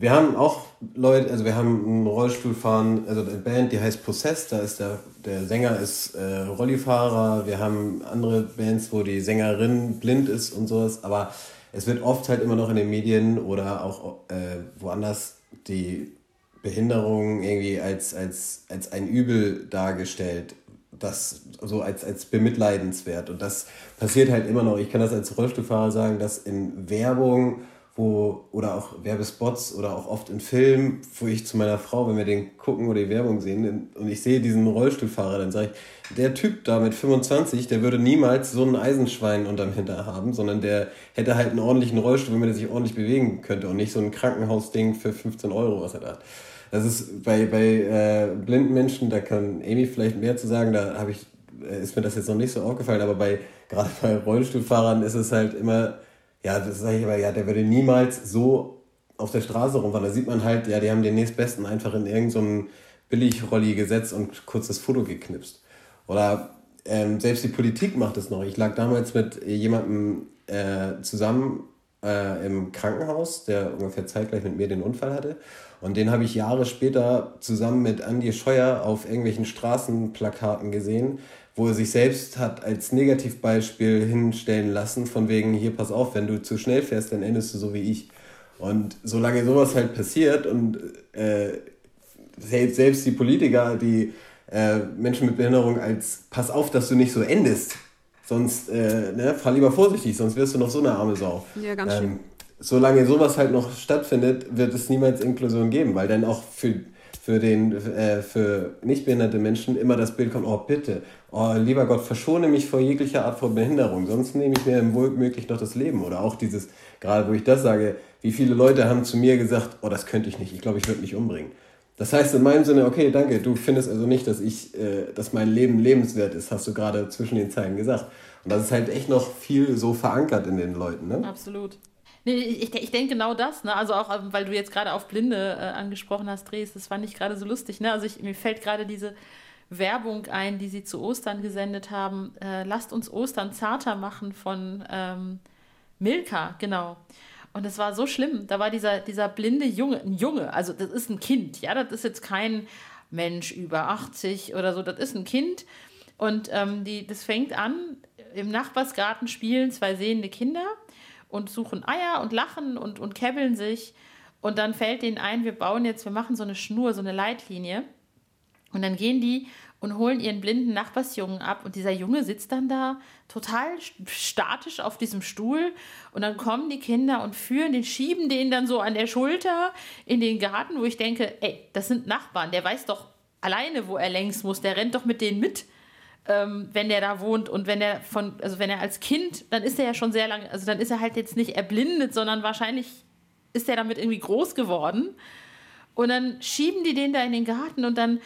wir haben auch Leute, also wir haben einen Rollstuhlfahren, also eine Band, die heißt Possess, da ist der, der Sänger ist äh, Rollifahrer, wir haben andere Bands, wo die Sängerin blind ist und sowas, aber es wird oft halt immer noch in den Medien oder auch äh, woanders die Behinderung irgendwie als, als, als ein Übel dargestellt, das so als, als bemitleidenswert. Und das passiert halt immer noch. Ich kann das als Rollstuhlfahrer sagen, dass in Werbung wo, oder auch Werbespots oder auch oft in Filmen, wo ich zu meiner Frau, wenn wir den gucken oder die Werbung sehen und ich sehe diesen Rollstuhlfahrer, dann sage ich, der Typ da mit 25, der würde niemals so ein Eisenschwein unterm Hinter haben, sondern der hätte halt einen ordentlichen Rollstuhl, wenn er sich ordentlich bewegen könnte und nicht so ein Krankenhausding für 15 Euro, was er da hat. Das ist bei, bei äh, blinden Menschen, da kann Amy vielleicht mehr zu sagen, da habe ich, äh, ist mir das jetzt noch nicht so aufgefallen, aber bei, gerade bei Rollstuhlfahrern ist es halt immer, ja, das sage ich aber, ja, der würde niemals so auf der Straße rumfahren. Da sieht man halt, ja, die haben den nächstbesten einfach in irgendeinem so Billigrolli gesetzt und kurzes Foto geknipst. Oder ähm, selbst die Politik macht es noch. Ich lag damals mit jemandem äh, zusammen äh, im Krankenhaus, der ungefähr zeitgleich mit mir den Unfall hatte. Und den habe ich Jahre später zusammen mit Andy Scheuer auf irgendwelchen Straßenplakaten gesehen, wo er sich selbst hat als Negativbeispiel hinstellen lassen, von wegen, hier pass auf, wenn du zu schnell fährst, dann endest du so wie ich. Und solange sowas halt passiert und äh, selbst die Politiker, die äh, Menschen mit Behinderung als pass auf, dass du nicht so endest, sonst äh, ne, fahr lieber vorsichtig, sonst wirst du noch so eine arme Sau. Ja, ganz ähm, schön. Solange sowas halt noch stattfindet, wird es niemals Inklusion geben, weil dann auch für für, den, äh, für nichtbehinderte Menschen immer das Bild kommt, oh bitte, oh lieber Gott, verschone mich vor jeglicher Art von Behinderung, sonst nehme ich mir wohlmöglich noch das Leben. Oder auch dieses, gerade wo ich das sage, wie viele Leute haben zu mir gesagt, oh das könnte ich nicht, ich glaube, ich würde mich umbringen. Das heißt in meinem Sinne, okay, danke, du findest also nicht, dass ich, äh, dass mein Leben lebenswert ist, hast du gerade zwischen den Zeilen gesagt. Und das ist halt echt noch viel so verankert in den Leuten. Ne? Absolut. Nee, ich, ich denke genau das, ne? Also auch, ähm, weil du jetzt gerade auf Blinde äh, angesprochen hast, Dres, das fand ich gerade so lustig, ne? Also ich, mir fällt gerade diese Werbung ein, die sie zu Ostern gesendet haben. Äh, lasst uns Ostern zarter machen von ähm, Milka, genau. Und das war so schlimm. Da war dieser, dieser blinde Junge, ein Junge, also das ist ein Kind, ja, das ist jetzt kein Mensch über 80 oder so, das ist ein Kind. Und ähm, die, das fängt an, im Nachbarsgarten spielen zwei sehende Kinder und suchen Eier und lachen und, und käbbeln sich. Und dann fällt denen ein, wir bauen jetzt, wir machen so eine Schnur, so eine Leitlinie. Und dann gehen die und holen ihren blinden Nachbarsjungen ab. Und dieser Junge sitzt dann da total statisch auf diesem Stuhl. Und dann kommen die Kinder und führen den, schieben den dann so an der Schulter in den Garten, wo ich denke, ey, das sind Nachbarn, der weiß doch alleine, wo er längs muss, der rennt doch mit denen mit ähm, wenn der da wohnt und wenn er von, also wenn er als Kind, dann ist er ja schon sehr lange, also dann ist er halt jetzt nicht erblindet, sondern wahrscheinlich ist er damit irgendwie groß geworden. Und dann schieben die den da in den Garten und dann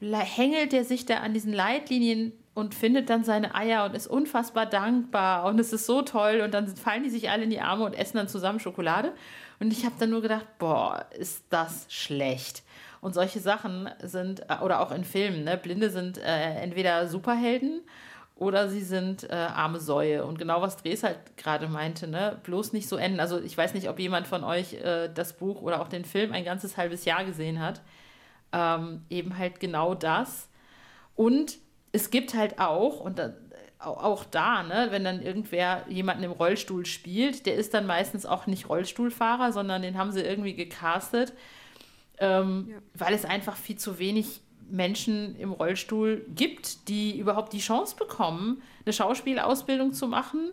hängelt er sich da an diesen Leitlinien und findet dann seine Eier und ist unfassbar dankbar und es ist so toll und dann fallen die sich alle in die Arme und essen dann zusammen Schokolade. Und ich habe dann nur gedacht, boah, ist das schlecht. Und solche Sachen sind, äh, oder auch in Filmen, ne? Blinde sind äh, entweder Superhelden oder sie sind äh, arme Säue. Und genau was Dres halt gerade meinte, ne? bloß nicht so enden. Also ich weiß nicht, ob jemand von euch äh, das Buch oder auch den Film ein ganzes halbes Jahr gesehen hat. Ähm, eben halt genau das. Und es gibt halt auch, und da, auch da, ne, wenn dann irgendwer jemanden im Rollstuhl spielt, der ist dann meistens auch nicht Rollstuhlfahrer, sondern den haben sie irgendwie gecastet, ähm, ja. weil es einfach viel zu wenig Menschen im Rollstuhl gibt, die überhaupt die Chance bekommen, eine Schauspielausbildung zu machen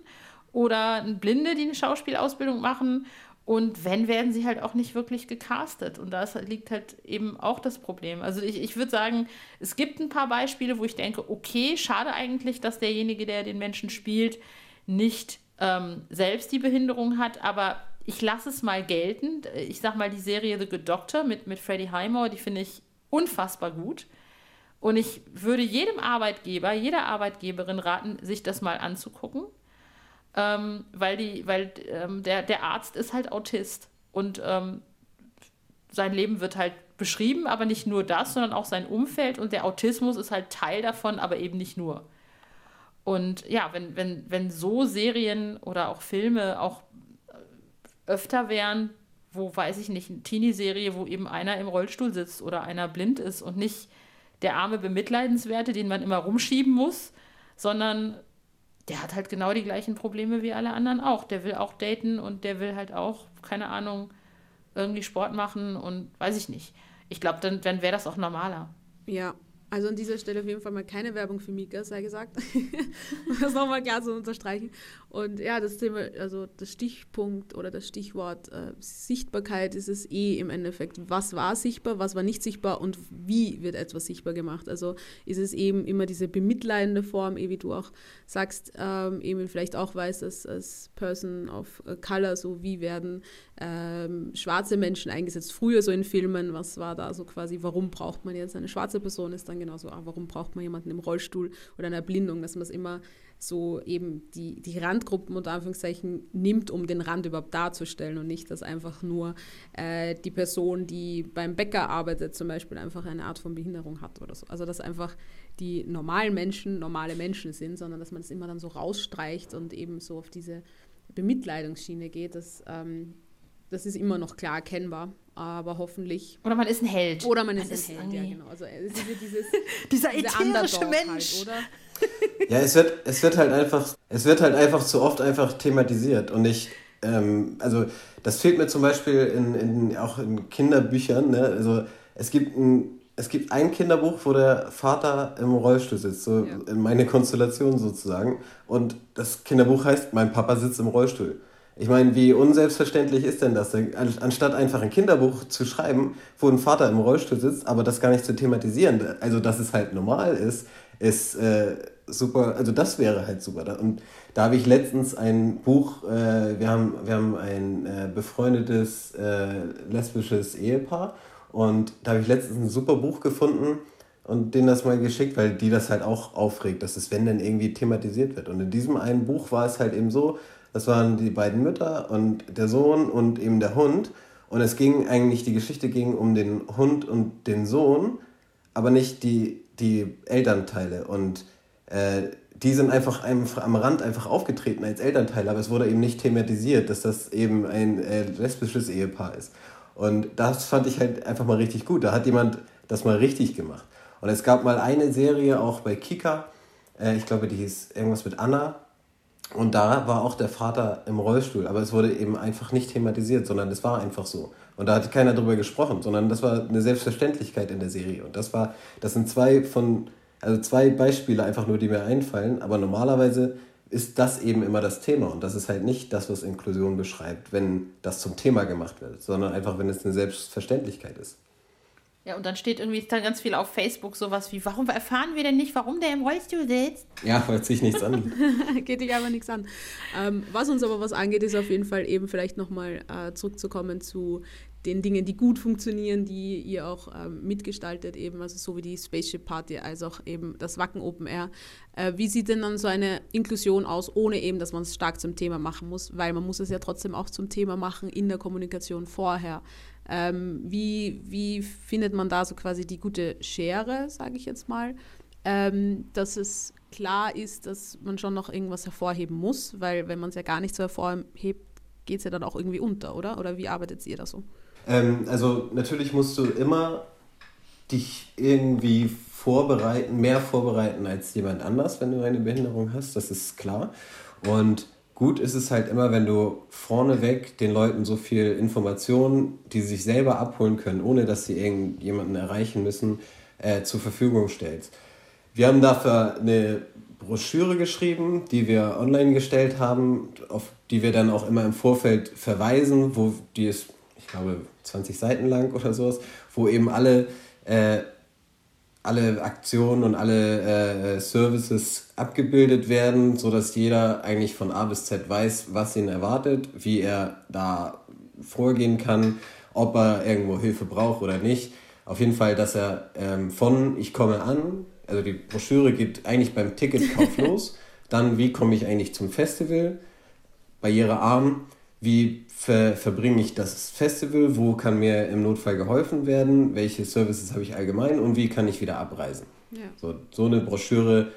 oder Blinde, die eine Schauspielausbildung machen. Und wenn, werden sie halt auch nicht wirklich gecastet. Und da liegt halt eben auch das Problem. Also ich, ich würde sagen, es gibt ein paar Beispiele, wo ich denke, okay, schade eigentlich, dass derjenige, der den Menschen spielt, nicht ähm, selbst die Behinderung hat, aber ich lasse es mal gelten. Ich sag mal, die Serie The Good Doctor mit, mit Freddie Highmore, die finde ich unfassbar gut. Und ich würde jedem Arbeitgeber, jeder Arbeitgeberin raten, sich das mal anzugucken, ähm, weil, die, weil ähm, der, der Arzt ist halt Autist und ähm, sein Leben wird halt beschrieben, aber nicht nur das, sondern auch sein Umfeld und der Autismus ist halt Teil davon, aber eben nicht nur. Und ja, wenn, wenn, wenn so Serien oder auch Filme auch öfter wären, wo, weiß ich nicht, eine Teenie-Serie, wo eben einer im Rollstuhl sitzt oder einer blind ist und nicht der arme Bemitleidenswerte, den man immer rumschieben muss, sondern der hat halt genau die gleichen Probleme wie alle anderen auch. Der will auch daten und der will halt auch, keine Ahnung, irgendwie Sport machen und weiß ich nicht. Ich glaube, dann, dann wäre das auch normaler. Ja, also an dieser Stelle auf jeden Fall mal keine Werbung für Mika, sei gesagt. das nochmal klar zu unterstreichen. Und ja, das Thema, also das Stichpunkt oder das Stichwort äh, Sichtbarkeit ist es eh im Endeffekt. Was war sichtbar, was war nicht sichtbar und wie wird etwas sichtbar gemacht? Also ist es eben immer diese bemitleidende Form, eh wie du auch sagst, ähm, eben vielleicht auch weißt, dass als Person of Color, so wie werden ähm, schwarze Menschen eingesetzt. Früher so in Filmen, was war da so quasi, warum braucht man jetzt eine schwarze Person, ist dann genauso, ah, warum braucht man jemanden im Rollstuhl oder eine Erblindung, dass man es immer so eben die, die Randgruppen unter Anführungszeichen nimmt, um den Rand überhaupt darzustellen und nicht, dass einfach nur äh, die Person, die beim Bäcker arbeitet, zum Beispiel einfach eine Art von Behinderung hat oder so. Also dass einfach die normalen Menschen normale Menschen sind, sondern dass man es immer dann so rausstreicht und eben so auf diese Bemitleidungsschiene geht. Das, ähm, das ist immer noch klar erkennbar aber hoffentlich. Oder man ist ein Held. Oder man, man ist, ein Held, ja, genau. Also es ist dieses, dieser ätherische halt, Mensch. Halt, oder? Ja, es wird, es wird halt einfach, es wird halt einfach zu oft einfach thematisiert und nicht, ähm, also das fehlt mir zum Beispiel in, in, auch in Kinderbüchern, ne? Also es gibt ein es gibt ein Kinderbuch, wo der Vater im Rollstuhl sitzt, so ja. in meine Konstellation sozusagen. Und das Kinderbuch heißt, mein Papa sitzt im Rollstuhl. Ich meine, wie unselbstverständlich ist denn das? Anstatt einfach ein Kinderbuch zu schreiben, wo ein Vater im Rollstuhl sitzt, aber das gar nicht zu thematisieren, also dass es halt normal ist, ist äh, super, also das wäre halt super. Und da habe ich letztens ein Buch, äh, wir, haben, wir haben ein äh, befreundetes äh, lesbisches Ehepaar und da habe ich letztens ein super Buch gefunden und denen das mal geschickt, weil die das halt auch aufregt, dass es, wenn denn irgendwie thematisiert wird. Und in diesem einen Buch war es halt eben so, das waren die beiden Mütter und der Sohn und eben der Hund. Und es ging eigentlich, die Geschichte ging um den Hund und den Sohn, aber nicht die die Elternteile und äh, die sind einfach am Rand einfach aufgetreten als Elternteile, aber es wurde eben nicht thematisiert, dass das eben ein äh, lesbisches Ehepaar ist. Und das fand ich halt einfach mal richtig gut. Da hat jemand das mal richtig gemacht. Und es gab mal eine Serie auch bei Kika, äh, ich glaube, die hieß irgendwas mit Anna. Und da war auch der Vater im Rollstuhl, aber es wurde eben einfach nicht thematisiert, sondern es war einfach so. Und da hat keiner drüber gesprochen, sondern das war eine Selbstverständlichkeit in der Serie. Und das war, das sind zwei von, also zwei Beispiele einfach nur, die mir einfallen. Aber normalerweise ist das eben immer das Thema. Und das ist halt nicht das, was Inklusion beschreibt, wenn das zum Thema gemacht wird, sondern einfach, wenn es eine Selbstverständlichkeit ist. Ja, und dann steht irgendwie dann ganz viel auf Facebook sowas wie, warum erfahren wir denn nicht, warum der im Rollstuhl sitzt? Ja, hört sich nichts an. Geht dich aber nichts an. Ähm, was uns aber was angeht, ist auf jeden Fall eben vielleicht nochmal äh, zurückzukommen zu den Dingen, die gut funktionieren, die ihr auch ähm, mitgestaltet, eben, also so wie die Spaceship Party, als auch eben das Wacken Open Air. Äh, wie sieht denn dann so eine Inklusion aus, ohne eben, dass man es stark zum Thema machen muss? Weil man muss es ja trotzdem auch zum Thema machen in der Kommunikation vorher. Ähm, wie, wie findet man da so quasi die gute Schere, sage ich jetzt mal? ähm, dass es klar ist, dass man schon noch irgendwas hervorheben muss, weil wenn man es ja gar nicht so hervorhebt, geht es ja dann auch irgendwie unter, oder? Oder wie arbeitet ihr da so? Ähm, also natürlich musst du immer dich irgendwie vorbereiten, mehr vorbereiten als jemand anders, wenn du eine Behinderung hast, das ist klar. Und gut ist es halt immer, wenn du vorneweg den Leuten so viel Informationen, die sie sich selber abholen können, ohne dass sie irgendjemanden erreichen müssen, äh, zur Verfügung stellst. Wir haben dafür eine Broschüre geschrieben, die wir online gestellt haben, auf die wir dann auch immer im Vorfeld verweisen, wo die ist, ich glaube, 20 Seiten lang oder sowas, wo eben alle, äh, alle Aktionen und alle äh, Services abgebildet werden, sodass jeder eigentlich von A bis Z weiß, was ihn erwartet, wie er da vorgehen kann, ob er irgendwo Hilfe braucht oder nicht. Auf jeden Fall, dass er ähm, von ich komme an, also die Broschüre geht eigentlich beim Ticketkauf los, dann wie komme ich eigentlich zum Festival, barrierearm, wie ver verbringe ich das Festival, wo kann mir im Notfall geholfen werden, welche Services habe ich allgemein und wie kann ich wieder abreisen. Ja. So, so eine Broschüre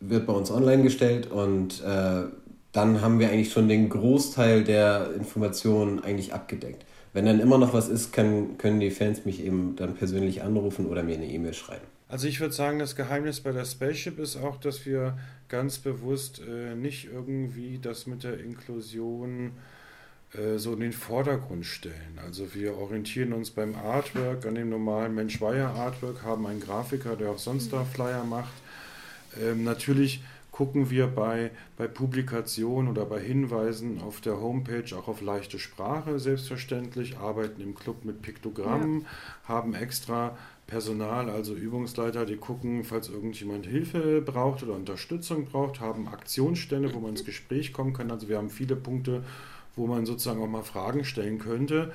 wird bei uns online gestellt und äh, dann haben wir eigentlich schon den Großteil der Informationen eigentlich abgedeckt. Wenn dann immer noch was ist, kann, können die Fans mich eben dann persönlich anrufen oder mir eine E-Mail schreiben. Also ich würde sagen, das Geheimnis bei der Spaceship ist auch, dass wir ganz bewusst äh, nicht irgendwie das mit der Inklusion äh, so in den Vordergrund stellen. Also wir orientieren uns beim Artwork an dem normalen Mensch-Weiher-Artwork, haben einen Grafiker, der auch sonst da Flyer macht. Ähm, natürlich gucken wir bei, bei Publikationen oder bei Hinweisen auf der Homepage auch auf leichte Sprache, selbstverständlich, arbeiten im Club mit Piktogrammen, ja. haben extra Personal, also Übungsleiter, die gucken, falls irgendjemand Hilfe braucht oder Unterstützung braucht, haben Aktionsstände, wo man ins Gespräch kommen kann. Also wir haben viele Punkte, wo man sozusagen auch mal Fragen stellen könnte.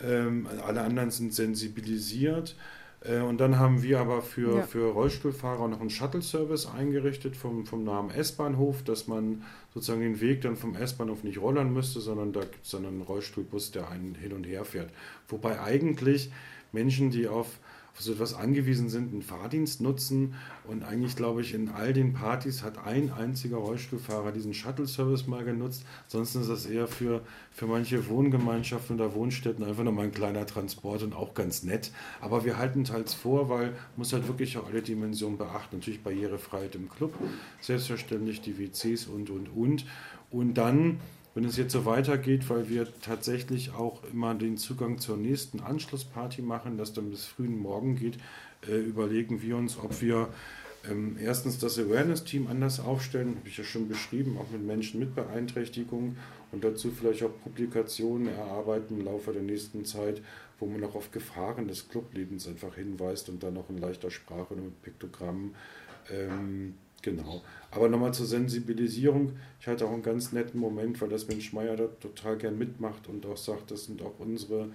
Ähm, alle anderen sind sensibilisiert. Äh, und dann haben wir aber für, ja. für Rollstuhlfahrer noch einen Shuttle-Service eingerichtet vom, vom Namen S-Bahnhof, dass man sozusagen den Weg dann vom S-Bahnhof nicht rollern müsste, sondern da gibt es dann einen Rollstuhlbus, der einen hin und her fährt. Wobei eigentlich Menschen, die auf auf so etwas angewiesen sind, einen Fahrdienst nutzen. Und eigentlich glaube ich, in all den Partys hat ein einziger Rollstuhlfahrer diesen Shuttle-Service mal genutzt. Sonst ist das eher für, für manche Wohngemeinschaften oder Wohnstätten einfach nochmal ein kleiner Transport und auch ganz nett. Aber wir halten teils vor, weil muss halt wirklich auch alle Dimensionen beachten. Natürlich Barrierefreiheit im Club, selbstverständlich die WCs und, und, und. Und dann wenn es jetzt so weitergeht, weil wir tatsächlich auch immer den Zugang zur nächsten Anschlussparty machen, das dann bis frühen Morgen geht, äh, überlegen wir uns, ob wir ähm, erstens das Awareness-Team anders aufstellen, habe ich ja schon beschrieben, auch mit Menschen mit Beeinträchtigungen und dazu vielleicht auch Publikationen erarbeiten im Laufe der nächsten Zeit, wo man auch auf Gefahren des Clublebens einfach hinweist und dann noch in leichter Sprache und mit Piktogrammen ähm, Genau. Aber nochmal zur Sensibilisierung. Ich hatte auch einen ganz netten Moment, weil das Mensch Meier da total gern mitmacht und auch sagt, das sind auch unsere,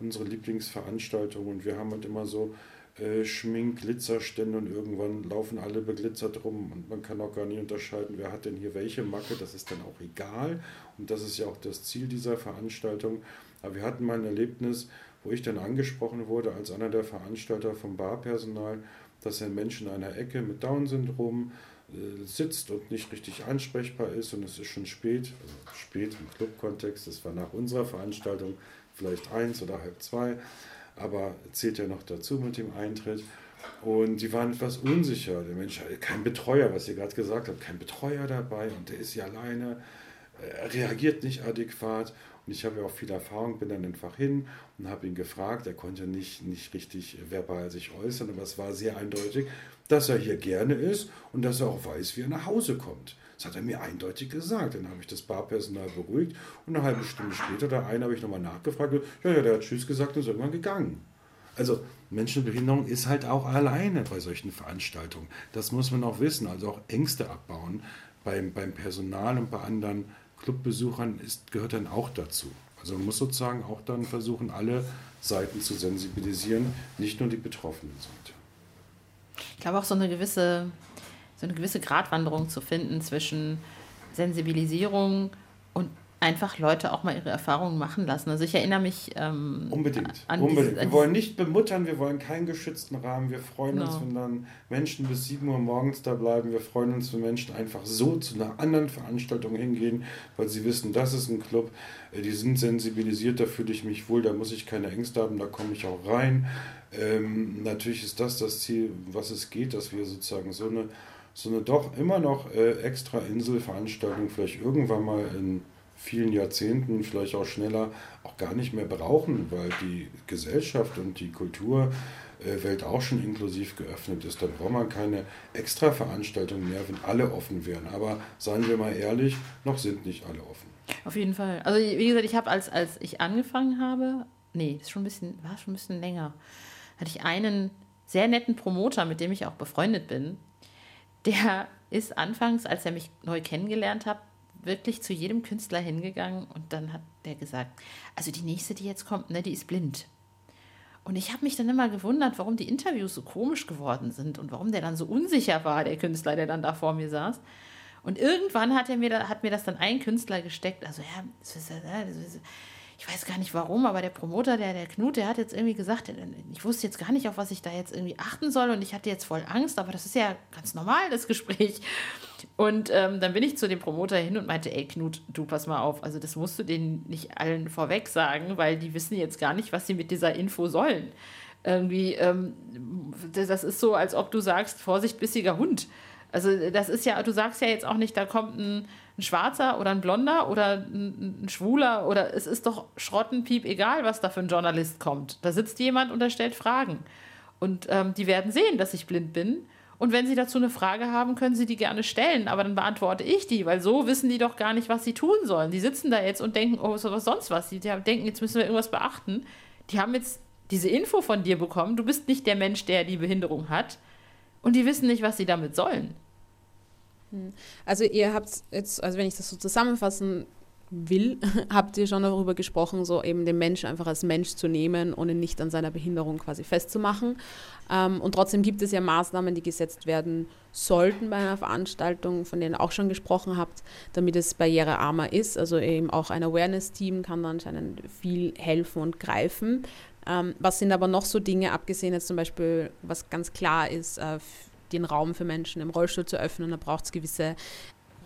unsere Lieblingsveranstaltungen. Und wir haben halt immer so äh, Schmink, und irgendwann laufen alle beglitzert rum und man kann auch gar nicht unterscheiden, wer hat denn hier welche Macke. Das ist dann auch egal. Und das ist ja auch das Ziel dieser Veranstaltung. Aber wir hatten mal ein Erlebnis, wo ich dann angesprochen wurde als einer der Veranstalter vom Barpersonal dass ein Mensch in einer Ecke mit Down-Syndrom äh, sitzt und nicht richtig ansprechbar ist und es ist schon spät, also spät im Club-Kontext, das war nach unserer Veranstaltung vielleicht eins oder halb zwei, aber zählt ja noch dazu mit dem Eintritt. Und die waren etwas unsicher. Der Mensch hatte kein Betreuer, was ihr gerade gesagt habt, kein Betreuer dabei und der ist ja alleine, er reagiert nicht adäquat. Und ich habe ja auch viel Erfahrung, bin dann einfach hin und habe ihn gefragt. Er konnte nicht, nicht richtig verbal sich äußern, aber es war sehr eindeutig, dass er hier gerne ist und dass er auch weiß, wie er nach Hause kommt. Das hat er mir eindeutig gesagt. Dann habe ich das Barpersonal beruhigt und eine halbe Stunde später, da einen habe ich nochmal nachgefragt. Ja, ja, der hat Tschüss gesagt und ist irgendwann gegangen. Also Menschenbehinderung ist halt auch alleine bei solchen Veranstaltungen. Das muss man auch wissen. Also auch Ängste abbauen beim, beim Personal und bei anderen Clubbesuchern ist, gehört dann auch dazu. Also man muss sozusagen auch dann versuchen, alle Seiten zu sensibilisieren, nicht nur die betroffenen Seite. Ich glaube auch so eine gewisse, so eine gewisse Gratwanderung zu finden zwischen Sensibilisierung und einfach Leute auch mal ihre Erfahrungen machen lassen. Also ich erinnere mich ähm, unbedingt. An unbedingt. Diese, wir wollen nicht bemuttern, wir wollen keinen geschützten Rahmen. Wir freuen no. uns, wenn dann Menschen bis 7 Uhr morgens da bleiben. Wir freuen uns, wenn Menschen einfach so zu einer anderen Veranstaltung hingehen, weil sie wissen, das ist ein Club. Äh, die sind sensibilisiert, da fühle ich mich wohl, da muss ich keine Ängste haben, da komme ich auch rein. Ähm, natürlich ist das das Ziel, was es geht, dass wir sozusagen so eine, so eine doch immer noch äh, extra Inselveranstaltung vielleicht irgendwann mal in vielen Jahrzehnten, vielleicht auch schneller, auch gar nicht mehr brauchen, weil die Gesellschaft und die Kulturwelt auch schon inklusiv geöffnet ist. Dann braucht man keine extra Veranstaltung mehr, wenn alle offen wären. Aber seien wir mal ehrlich, noch sind nicht alle offen. Auf jeden Fall. Also wie gesagt, ich habe als, als ich angefangen habe, nee, ist schon ein bisschen, war schon ein bisschen länger, hatte ich einen sehr netten Promoter, mit dem ich auch befreundet bin. Der ist anfangs, als er mich neu kennengelernt hat, wirklich zu jedem Künstler hingegangen und dann hat der gesagt, also die nächste, die jetzt kommt, ne, die ist blind. Und ich habe mich dann immer gewundert, warum die Interviews so komisch geworden sind und warum der dann so unsicher war, der Künstler, der dann da vor mir saß. Und irgendwann hat er mir hat mir das dann ein Künstler gesteckt, also ja, ich weiß gar nicht warum, aber der Promoter, der, der Knut, der hat jetzt irgendwie gesagt, ich wusste jetzt gar nicht, auf was ich da jetzt irgendwie achten soll und ich hatte jetzt voll Angst, aber das ist ja ganz normal, das Gespräch. Und ähm, dann bin ich zu dem Promoter hin und meinte, ey Knut, du pass mal auf, also das musst du denen nicht allen vorweg sagen, weil die wissen jetzt gar nicht, was sie mit dieser Info sollen. Irgendwie, ähm, das ist so, als ob du sagst, Vorsicht, bissiger Hund. Also das ist ja, du sagst ja jetzt auch nicht, da kommt ein ein Schwarzer oder ein Blonder oder ein, ein Schwuler oder es ist doch Schrottenpiep egal, was da für ein Journalist kommt. Da sitzt jemand und er stellt Fragen. Und ähm, die werden sehen, dass ich blind bin. Und wenn Sie dazu eine Frage haben, können Sie die gerne stellen, aber dann beantworte ich die, weil so wissen die doch gar nicht, was sie tun sollen. Die sitzen da jetzt und denken, oh, so was sonst was. Die, die denken, jetzt müssen wir irgendwas beachten. Die haben jetzt diese Info von dir bekommen. Du bist nicht der Mensch, der die Behinderung hat. Und die wissen nicht, was sie damit sollen. Hm. Also ihr habt jetzt, also wenn ich das so zusammenfassen will, habt ihr schon darüber gesprochen, so eben den Mensch einfach als Mensch zu nehmen ihn nicht an seiner Behinderung quasi festzumachen. Ähm, und trotzdem gibt es ja Maßnahmen, die gesetzt werden sollten bei einer Veranstaltung, von denen auch schon gesprochen habt, damit es barrierearmer ist. Also eben auch ein Awareness-Team kann da anscheinend viel helfen und greifen. Ähm, was sind aber noch so Dinge, abgesehen jetzt zum Beispiel, was ganz klar ist, äh, den Raum für Menschen im Rollstuhl zu öffnen. Da braucht es gewisse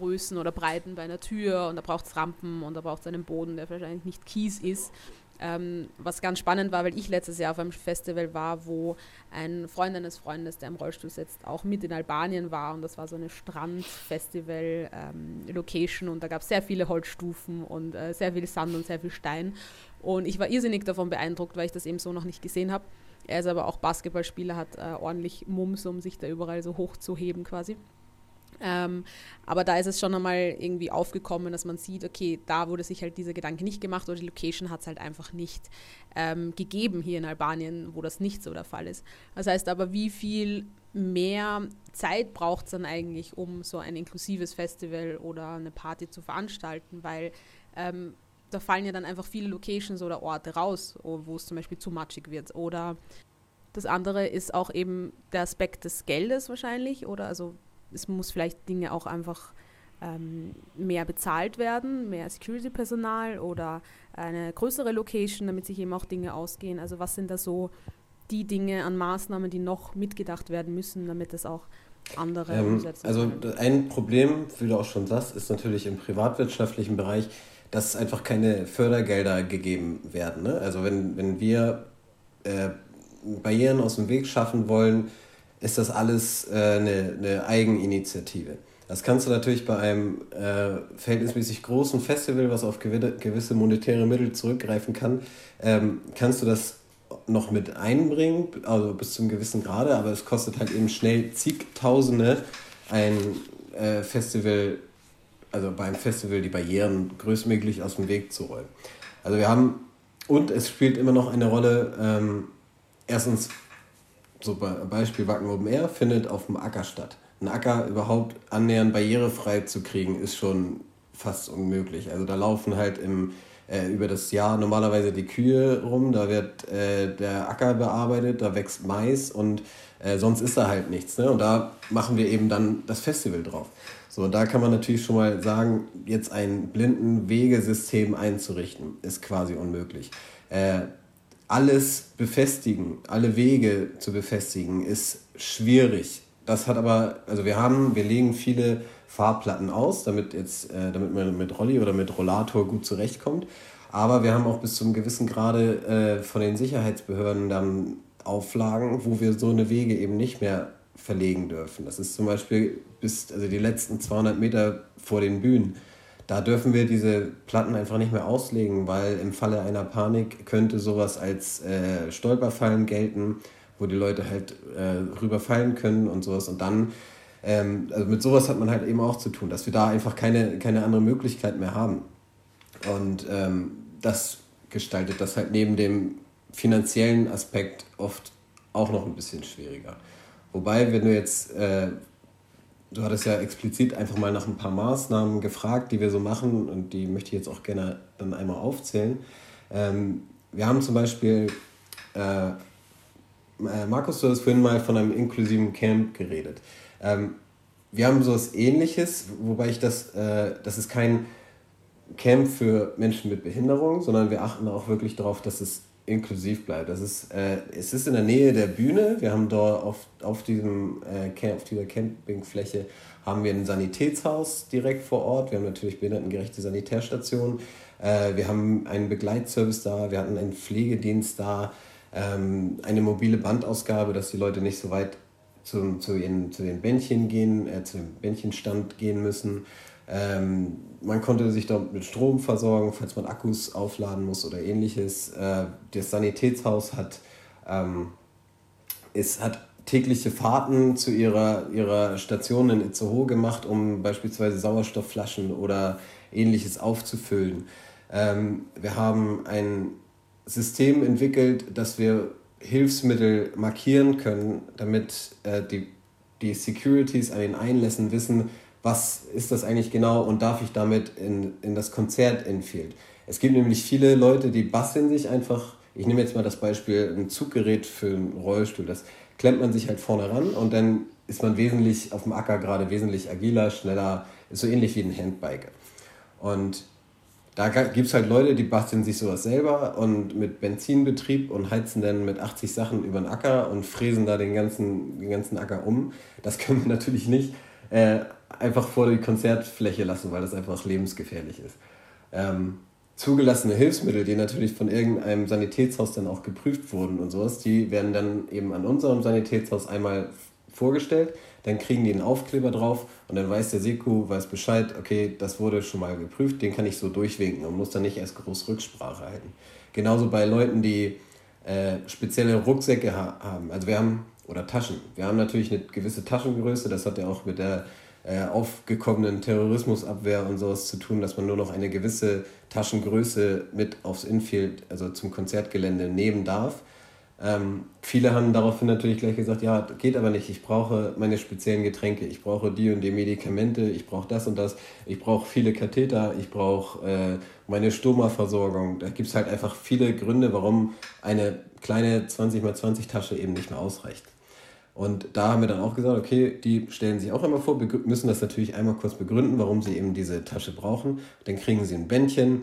Größen oder Breiten bei einer Tür und da braucht es Rampen und da braucht es einen Boden, der wahrscheinlich nicht Kies ist. Ähm, was ganz spannend war, weil ich letztes Jahr auf einem Festival war, wo ein Freund eines Freundes, der im Rollstuhl sitzt, auch mit in Albanien war und das war so eine Strandfestival-Location ähm, und da gab es sehr viele Holzstufen und äh, sehr viel Sand und sehr viel Stein und ich war irrsinnig davon beeindruckt, weil ich das eben so noch nicht gesehen habe. Er ist aber auch Basketballspieler, hat äh, ordentlich Mums, um sich da überall so hoch zu heben quasi. Ähm, aber da ist es schon einmal irgendwie aufgekommen, dass man sieht, okay, da wurde sich halt dieser Gedanke nicht gemacht oder die Location hat es halt einfach nicht ähm, gegeben hier in Albanien, wo das nicht so der Fall ist. Das heißt aber, wie viel mehr Zeit braucht es dann eigentlich, um so ein inklusives Festival oder eine Party zu veranstalten, weil ähm, da fallen ja dann einfach viele Locations oder Orte raus, wo es zum Beispiel zu matschig wird. Oder das andere ist auch eben der Aspekt des Geldes wahrscheinlich. Oder also es muss vielleicht Dinge auch einfach ähm, mehr bezahlt werden, mehr Security-Personal oder eine größere Location, damit sich eben auch Dinge ausgehen. Also was sind da so die Dinge an Maßnahmen, die noch mitgedacht werden müssen, damit es auch andere ähm, umsetzen Also können? ein Problem, wie du auch schon sagst, ist natürlich im privatwirtschaftlichen Bereich, dass einfach keine Fördergelder gegeben werden. Ne? Also wenn, wenn wir äh, Barrieren aus dem Weg schaffen wollen, ist das alles äh, eine, eine Eigeninitiative. Das kannst du natürlich bei einem äh, verhältnismäßig großen Festival, was auf gewisse monetäre Mittel zurückgreifen kann, ähm, kannst du das noch mit einbringen, also bis zu einem gewissen Grade, aber es kostet halt eben schnell zigtausende, ein äh, Festival also beim Festival die Barrieren größtmöglich aus dem Weg zu räumen. Also wir haben, und es spielt immer noch eine Rolle, ähm, erstens, so Beispiel Wacken Open Air findet auf dem Acker statt. Ein Acker überhaupt annähernd barrierefrei zu kriegen, ist schon fast unmöglich. Also da laufen halt im äh, über das Jahr normalerweise die Kühe rum, da wird äh, der Acker bearbeitet, da wächst Mais und äh, sonst ist da halt nichts. Ne? Und da machen wir eben dann das Festival drauf. So, da kann man natürlich schon mal sagen, jetzt ein blinden Wegesystem einzurichten, ist quasi unmöglich. Alles befestigen, alle Wege zu befestigen, ist schwierig. Das hat aber, also wir haben, wir legen viele Fahrplatten aus, damit jetzt, äh, damit man mit Rolli oder mit Rollator gut zurechtkommt. Aber wir haben auch bis zu einem gewissen Grade äh, von den Sicherheitsbehörden dann Auflagen, wo wir so eine Wege eben nicht mehr verlegen dürfen. Das ist zum Beispiel bis, also die letzten 200 Meter vor den Bühnen. Da dürfen wir diese Platten einfach nicht mehr auslegen, weil im Falle einer Panik könnte sowas als äh, Stolperfallen gelten, wo die Leute halt äh, rüberfallen können und sowas. Und dann, ähm, also mit sowas hat man halt eben auch zu tun, dass wir da einfach keine, keine andere Möglichkeit mehr haben. Und ähm, das gestaltet das halt neben dem finanziellen Aspekt oft auch noch ein bisschen schwieriger. Wobei, wenn du jetzt, äh, du hattest ja explizit einfach mal nach ein paar Maßnahmen gefragt, die wir so machen und die möchte ich jetzt auch gerne dann einmal aufzählen. Ähm, wir haben zum Beispiel, äh, äh Markus, du hast vorhin mal von einem inklusiven Camp geredet. Ähm, wir haben so etwas ähnliches, wobei ich das, äh, das ist kein Camp für Menschen mit Behinderung, sondern wir achten auch wirklich darauf, dass es inklusiv bleibt. Das ist, äh, es ist in der Nähe der Bühne. Wir haben dort auf, auf, diesem, äh, Camp, auf dieser Campingfläche haben wir ein Sanitätshaus direkt vor Ort. Wir haben natürlich behindertengerechte Sanitärstationen. Äh, wir haben einen Begleitservice da. Wir hatten einen Pflegedienst da. Ähm, eine mobile Bandausgabe, dass die Leute nicht so weit zu, zu, ihren, zu den Bändchen gehen, äh, zu dem Bändchenstand gehen müssen. Ähm, man konnte sich dort mit Strom versorgen, falls man Akkus aufladen muss oder ähnliches. Äh, das Sanitätshaus hat, ähm, ist, hat tägliche Fahrten zu ihrer, ihrer Station in Itzehoe gemacht, um beispielsweise Sauerstoffflaschen oder ähnliches aufzufüllen. Ähm, wir haben ein System entwickelt, dass wir Hilfsmittel markieren können, damit äh, die, die Securities an den Einlässen wissen, was ist das eigentlich genau und darf ich damit in, in das Konzert Enfield. Es gibt nämlich viele Leute, die basteln sich einfach, ich nehme jetzt mal das Beispiel, ein Zuggerät für einen Rollstuhl, das klemmt man sich halt vorne ran und dann ist man wesentlich auf dem Acker gerade wesentlich agiler, schneller, ist so ähnlich wie ein Handbike. Und da gibt es halt Leute, die basteln sich sowas selber und mit Benzinbetrieb und heizen dann mit 80 Sachen über den Acker und fräsen da den ganzen, den ganzen Acker um. Das können wir natürlich nicht. Äh, einfach vor die Konzertfläche lassen, weil das einfach lebensgefährlich ist. Ähm, zugelassene Hilfsmittel, die natürlich von irgendeinem Sanitätshaus dann auch geprüft wurden und sowas, die werden dann eben an unserem Sanitätshaus einmal vorgestellt, dann kriegen die einen Aufkleber drauf und dann weiß der Seku, weiß Bescheid, okay, das wurde schon mal geprüft, den kann ich so durchwinken und muss dann nicht erst groß Rücksprache halten. Genauso bei Leuten, die äh, spezielle Rucksäcke ha haben. Also wir haben, oder Taschen. Wir haben natürlich eine gewisse Taschengröße, das hat ja auch mit der äh, aufgekommenen Terrorismusabwehr und sowas zu tun, dass man nur noch eine gewisse Taschengröße mit aufs Infield, also zum Konzertgelände nehmen darf. Ähm, viele haben daraufhin natürlich gleich gesagt, ja, geht aber nicht, ich brauche meine speziellen Getränke, ich brauche die und die Medikamente, ich brauche das und das, ich brauche viele Katheter, ich brauche äh, meine Stoma-Versorgung. Da gibt es halt einfach viele Gründe, warum eine kleine 20x20 Tasche eben nicht mehr ausreicht. Und da haben wir dann auch gesagt, okay, die stellen sich auch einmal vor, müssen das natürlich einmal kurz begründen, warum sie eben diese Tasche brauchen. Dann kriegen sie ein Bändchen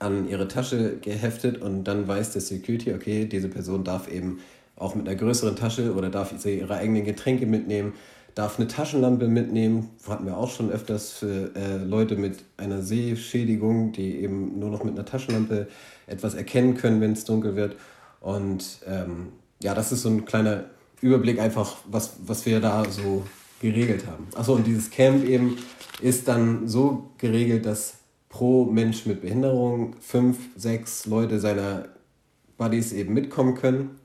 an ihre Tasche geheftet und dann weiß der Security, okay, diese Person darf eben auch mit einer größeren Tasche oder darf sie ihre eigenen Getränke mitnehmen, darf eine Taschenlampe mitnehmen. Hatten wir auch schon öfters für äh, Leute mit einer Sehschädigung, die eben nur noch mit einer Taschenlampe etwas erkennen können, wenn es dunkel wird. Und ähm, ja, das ist so ein kleiner Überblick einfach, was, was wir da so geregelt haben. Achso, und dieses Camp eben ist dann so geregelt, dass pro Mensch mit Behinderung fünf, sechs Leute seiner Buddies eben mitkommen können,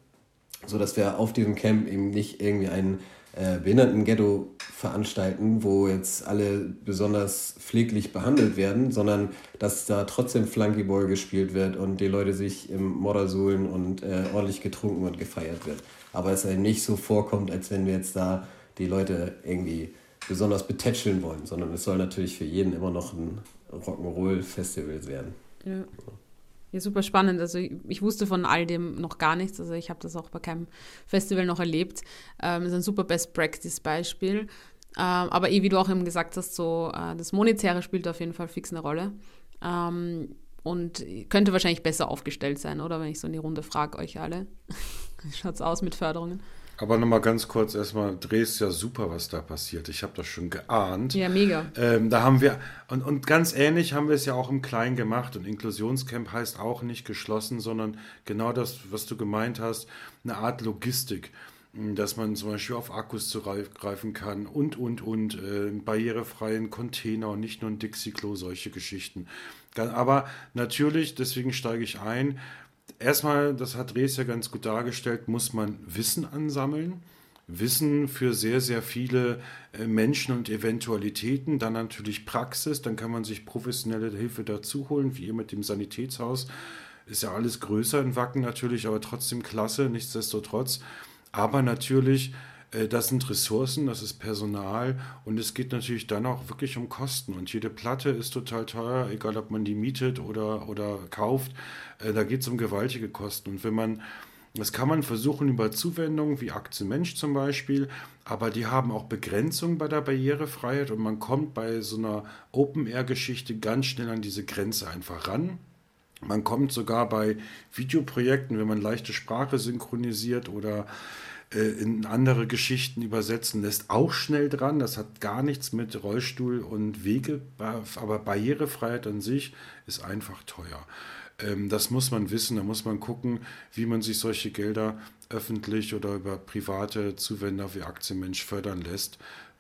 sodass wir auf diesem Camp eben nicht irgendwie einen äh, Behindertenghetto veranstalten, wo jetzt alle besonders pfleglich behandelt werden, sondern dass da trotzdem Flunkyball gespielt wird und die Leute sich im Modder suhlen und äh, ordentlich getrunken und gefeiert wird. Aber es einem nicht so vorkommt, als wenn wir jetzt da die Leute irgendwie besonders betätscheln wollen, sondern es soll natürlich für jeden immer noch ein Rock'n'Roll-Festival werden. Ja. Ja, super spannend. Also ich, ich, wusste von all dem noch gar nichts. Also ich habe das auch bei keinem Festival noch erlebt. Ähm, ist ein super Best-Practice-Beispiel. Ähm, aber eh, wie du auch eben gesagt hast, so äh, das Monetäre spielt auf jeden Fall fix eine Rolle. Ähm, und könnte wahrscheinlich besser aufgestellt sein, oder? Wenn ich so in die Runde frage, euch alle. Wie schaut es aus mit Förderungen? Aber nochmal ganz kurz erstmal, Dreh ist ja super, was da passiert. Ich habe das schon geahnt. Ja, mega. Ähm, da haben wir, und, und ganz ähnlich haben wir es ja auch im Kleinen gemacht. Und Inklusionscamp heißt auch nicht geschlossen, sondern genau das, was du gemeint hast, eine Art Logistik. Dass man zum Beispiel auf Akkus zugreifen kann und, und, und, äh, barrierefreien Container und nicht nur ein Dixie-Klo, solche Geschichten. Aber natürlich, deswegen steige ich ein, erstmal, das hat Rees ja ganz gut dargestellt, muss man Wissen ansammeln. Wissen für sehr, sehr viele äh, Menschen und Eventualitäten, dann natürlich Praxis, dann kann man sich professionelle Hilfe dazu holen, wie ihr mit dem Sanitätshaus. Ist ja alles größer in Wacken natürlich, aber trotzdem klasse, nichtsdestotrotz. Aber natürlich das sind Ressourcen, das ist Personal und es geht natürlich dann auch wirklich um Kosten. Und jede Platte ist total teuer, egal ob man die mietet oder, oder kauft. Äh, da geht es um gewaltige Kosten. Und wenn man, das kann man versuchen über Zuwendungen wie Aktienmensch zum Beispiel, aber die haben auch Begrenzungen bei der Barrierefreiheit und man kommt bei so einer Open-Air-Geschichte ganz schnell an diese Grenze einfach ran. Man kommt sogar bei Videoprojekten, wenn man leichte Sprache synchronisiert oder äh, in andere Geschichten übersetzen lässt, auch schnell dran. Das hat gar nichts mit Rollstuhl und Wege, aber Barrierefreiheit an sich ist einfach teuer. Ähm, das muss man wissen, da muss man gucken, wie man sich solche Gelder öffentlich oder über private Zuwender wie Aktienmensch fördern lässt.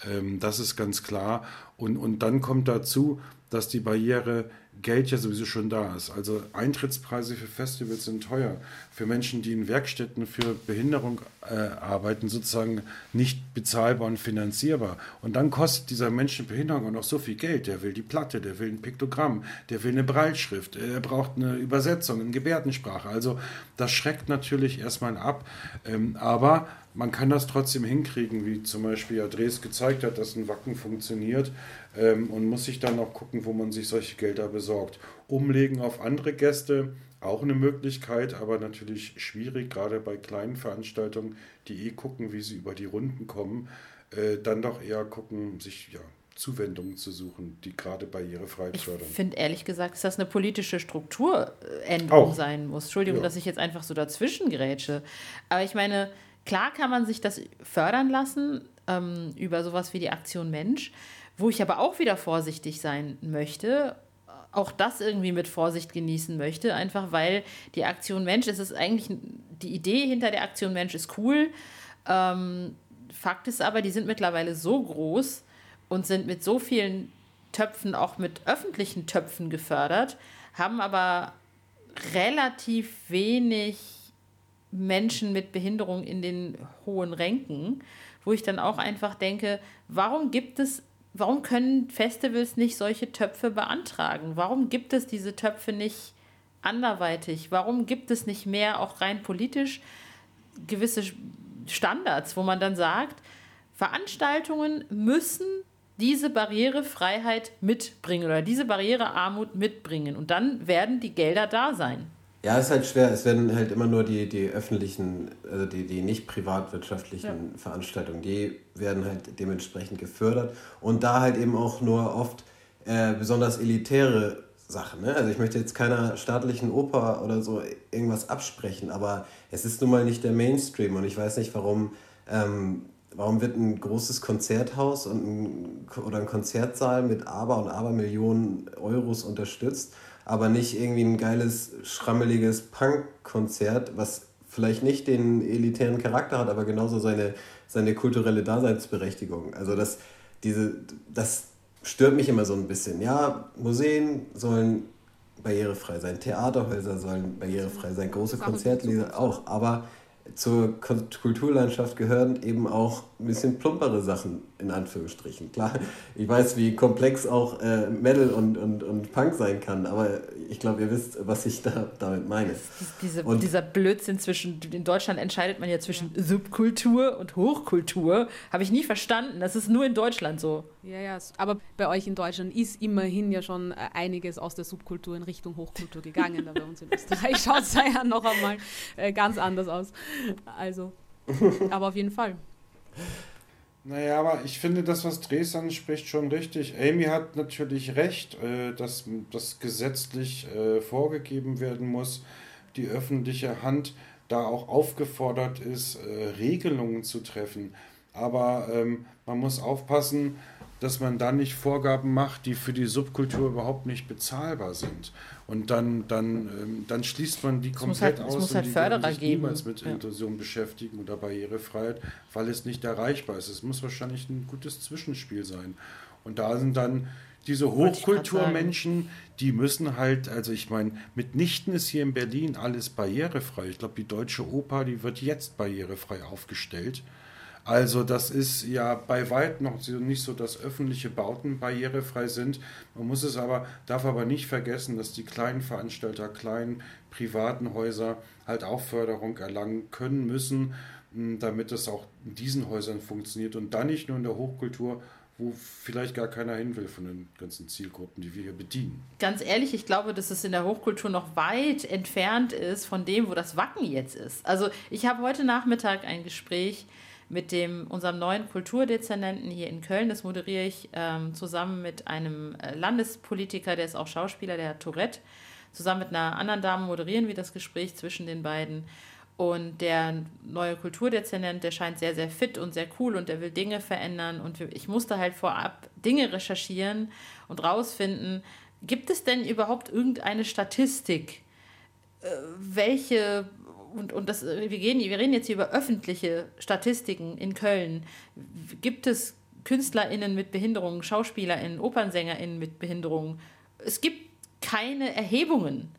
Ähm, das ist ganz klar. Und, und dann kommt dazu, dass die Barriere Geld ja sowieso schon da ist. Also Eintrittspreise für Festivals sind teuer. Für Menschen, die in Werkstätten für Behinderung äh, arbeiten, sozusagen nicht bezahlbar und finanzierbar. Und dann kostet dieser Mensch mit Behinderung auch noch so viel Geld. Der will die Platte, der will ein Piktogramm, der will eine Breitschrift, er braucht eine Übersetzung in Gebärdensprache. Also das schreckt natürlich erstmal ab. Ähm, aber man kann das trotzdem hinkriegen, wie zum Beispiel Adres gezeigt hat, dass ein Wacken funktioniert ähm, und muss sich dann auch gucken, wo man sich solche Gelder besorgt. Umlegen auf andere Gäste, auch eine Möglichkeit, aber natürlich schwierig, gerade bei kleinen Veranstaltungen, die eh gucken, wie sie über die Runden kommen, äh, dann doch eher gucken, sich ja, Zuwendungen zu suchen, die gerade barrierefrei fördern. Ich finde ehrlich gesagt, dass das eine politische Strukturänderung Auch. sein muss. Entschuldigung, ja. dass ich jetzt einfach so dazwischen grätsche. Aber ich meine, klar kann man sich das fördern lassen ähm, über sowas wie die Aktion Mensch, wo ich aber auch wieder vorsichtig sein möchte. Auch das irgendwie mit Vorsicht genießen möchte, einfach weil die Aktion Mensch, es ist eigentlich, die Idee hinter der Aktion Mensch ist cool. Ähm, Fakt ist aber, die sind mittlerweile so groß und sind mit so vielen Töpfen, auch mit öffentlichen Töpfen gefördert, haben aber relativ wenig Menschen mit Behinderung in den hohen Ränken, wo ich dann auch einfach denke, warum gibt es, warum können Festivals nicht solche Töpfe beantragen? Warum gibt es diese Töpfe nicht anderweitig? Warum gibt es nicht mehr auch rein politisch gewisse Standards, wo man dann sagt, Veranstaltungen müssen diese Barrierefreiheit mitbringen oder diese Barrierearmut mitbringen und dann werden die Gelder da sein. Ja, ist halt schwer. Es werden halt immer nur die, die öffentlichen, also die, die nicht privatwirtschaftlichen ja. Veranstaltungen, die werden halt dementsprechend gefördert. Und da halt eben auch nur oft äh, besonders elitäre Sachen. Ne? Also ich möchte jetzt keiner staatlichen Oper oder so irgendwas absprechen, aber es ist nun mal nicht der Mainstream und ich weiß nicht, warum, ähm, warum wird ein großes Konzerthaus und ein, oder ein Konzertsaal mit Aber und Abermillionen Euros unterstützt aber nicht irgendwie ein geiles, schrammeliges Punk-Konzert, was vielleicht nicht den elitären Charakter hat, aber genauso seine, seine kulturelle Daseinsberechtigung. Also das, diese, das stört mich immer so ein bisschen. Ja, Museen sollen barrierefrei sein, Theaterhäuser sollen barrierefrei sein, große Konzertlieder auch, aber zur Kulturlandschaft gehören eben auch ein bisschen plumpere Sachen, in Anführungsstrichen. Klar, ich weiß, wie komplex auch äh, Metal und, und, und Punk sein kann, aber ich glaube, ihr wisst, was ich da, damit meine. Diese, und dieser Blödsinn zwischen, in Deutschland entscheidet man ja zwischen Subkultur und Hochkultur, habe ich nie verstanden. Das ist nur in Deutschland so. Ja, ja, aber bei euch in Deutschland ist immerhin ja schon äh, einiges aus der Subkultur in Richtung Hochkultur gegangen. Bei uns in Österreich schaut es ja noch einmal äh, ganz anders aus. Also, aber auf jeden Fall. Naja, aber ich finde das, was Dresden spricht, schon richtig. Amy hat natürlich recht, äh, dass das gesetzlich vorgegeben werden muss, die öffentliche Hand da auch aufgefordert ist, Regelungen zu treffen. Aber ähm, man muss aufpassen, dass man dann nicht Vorgaben macht, die für die Subkultur überhaupt nicht bezahlbar sind. Und dann, dann, ähm, dann schließt man die komplett halt, aus. Es muss halt Förderer sich geben. niemals mit ja. Inklusion beschäftigen oder Barrierefreiheit, weil es nicht erreichbar ist. Es muss wahrscheinlich ein gutes Zwischenspiel sein. Und da sind dann diese Hochkulturmenschen, die müssen halt, also ich meine, mitnichten ist hier in Berlin alles barrierefrei. Ich glaube, die Deutsche Oper, die wird jetzt barrierefrei aufgestellt. Also das ist ja bei weitem noch nicht so, dass öffentliche Bauten barrierefrei sind. Man muss es aber, darf aber nicht vergessen, dass die kleinen Veranstalter, kleinen privaten Häuser halt auch Förderung erlangen können müssen, hm, damit es auch in diesen Häusern funktioniert und dann nicht nur in der Hochkultur, wo vielleicht gar keiner hin will von den ganzen Zielgruppen, die wir hier bedienen. Ganz ehrlich, ich glaube, dass es in der Hochkultur noch weit entfernt ist von dem, wo das Wacken jetzt ist. Also ich habe heute Nachmittag ein Gespräch mit dem, unserem neuen Kulturdezernenten hier in Köln. Das moderiere ich ähm, zusammen mit einem äh, Landespolitiker, der ist auch Schauspieler, der hat Tourette. Zusammen mit einer anderen Dame moderieren wir das Gespräch zwischen den beiden. Und der neue Kulturdezernent, der scheint sehr, sehr fit und sehr cool und der will Dinge verändern. Und ich musste halt vorab Dinge recherchieren und rausfinden, gibt es denn überhaupt irgendeine Statistik, äh, welche und, und das, wir, gehen, wir reden jetzt hier über öffentliche Statistiken in Köln. Gibt es KünstlerInnen mit Behinderungen, SchauspielerInnen, OpernsängerInnen mit Behinderungen? Es gibt keine Erhebungen.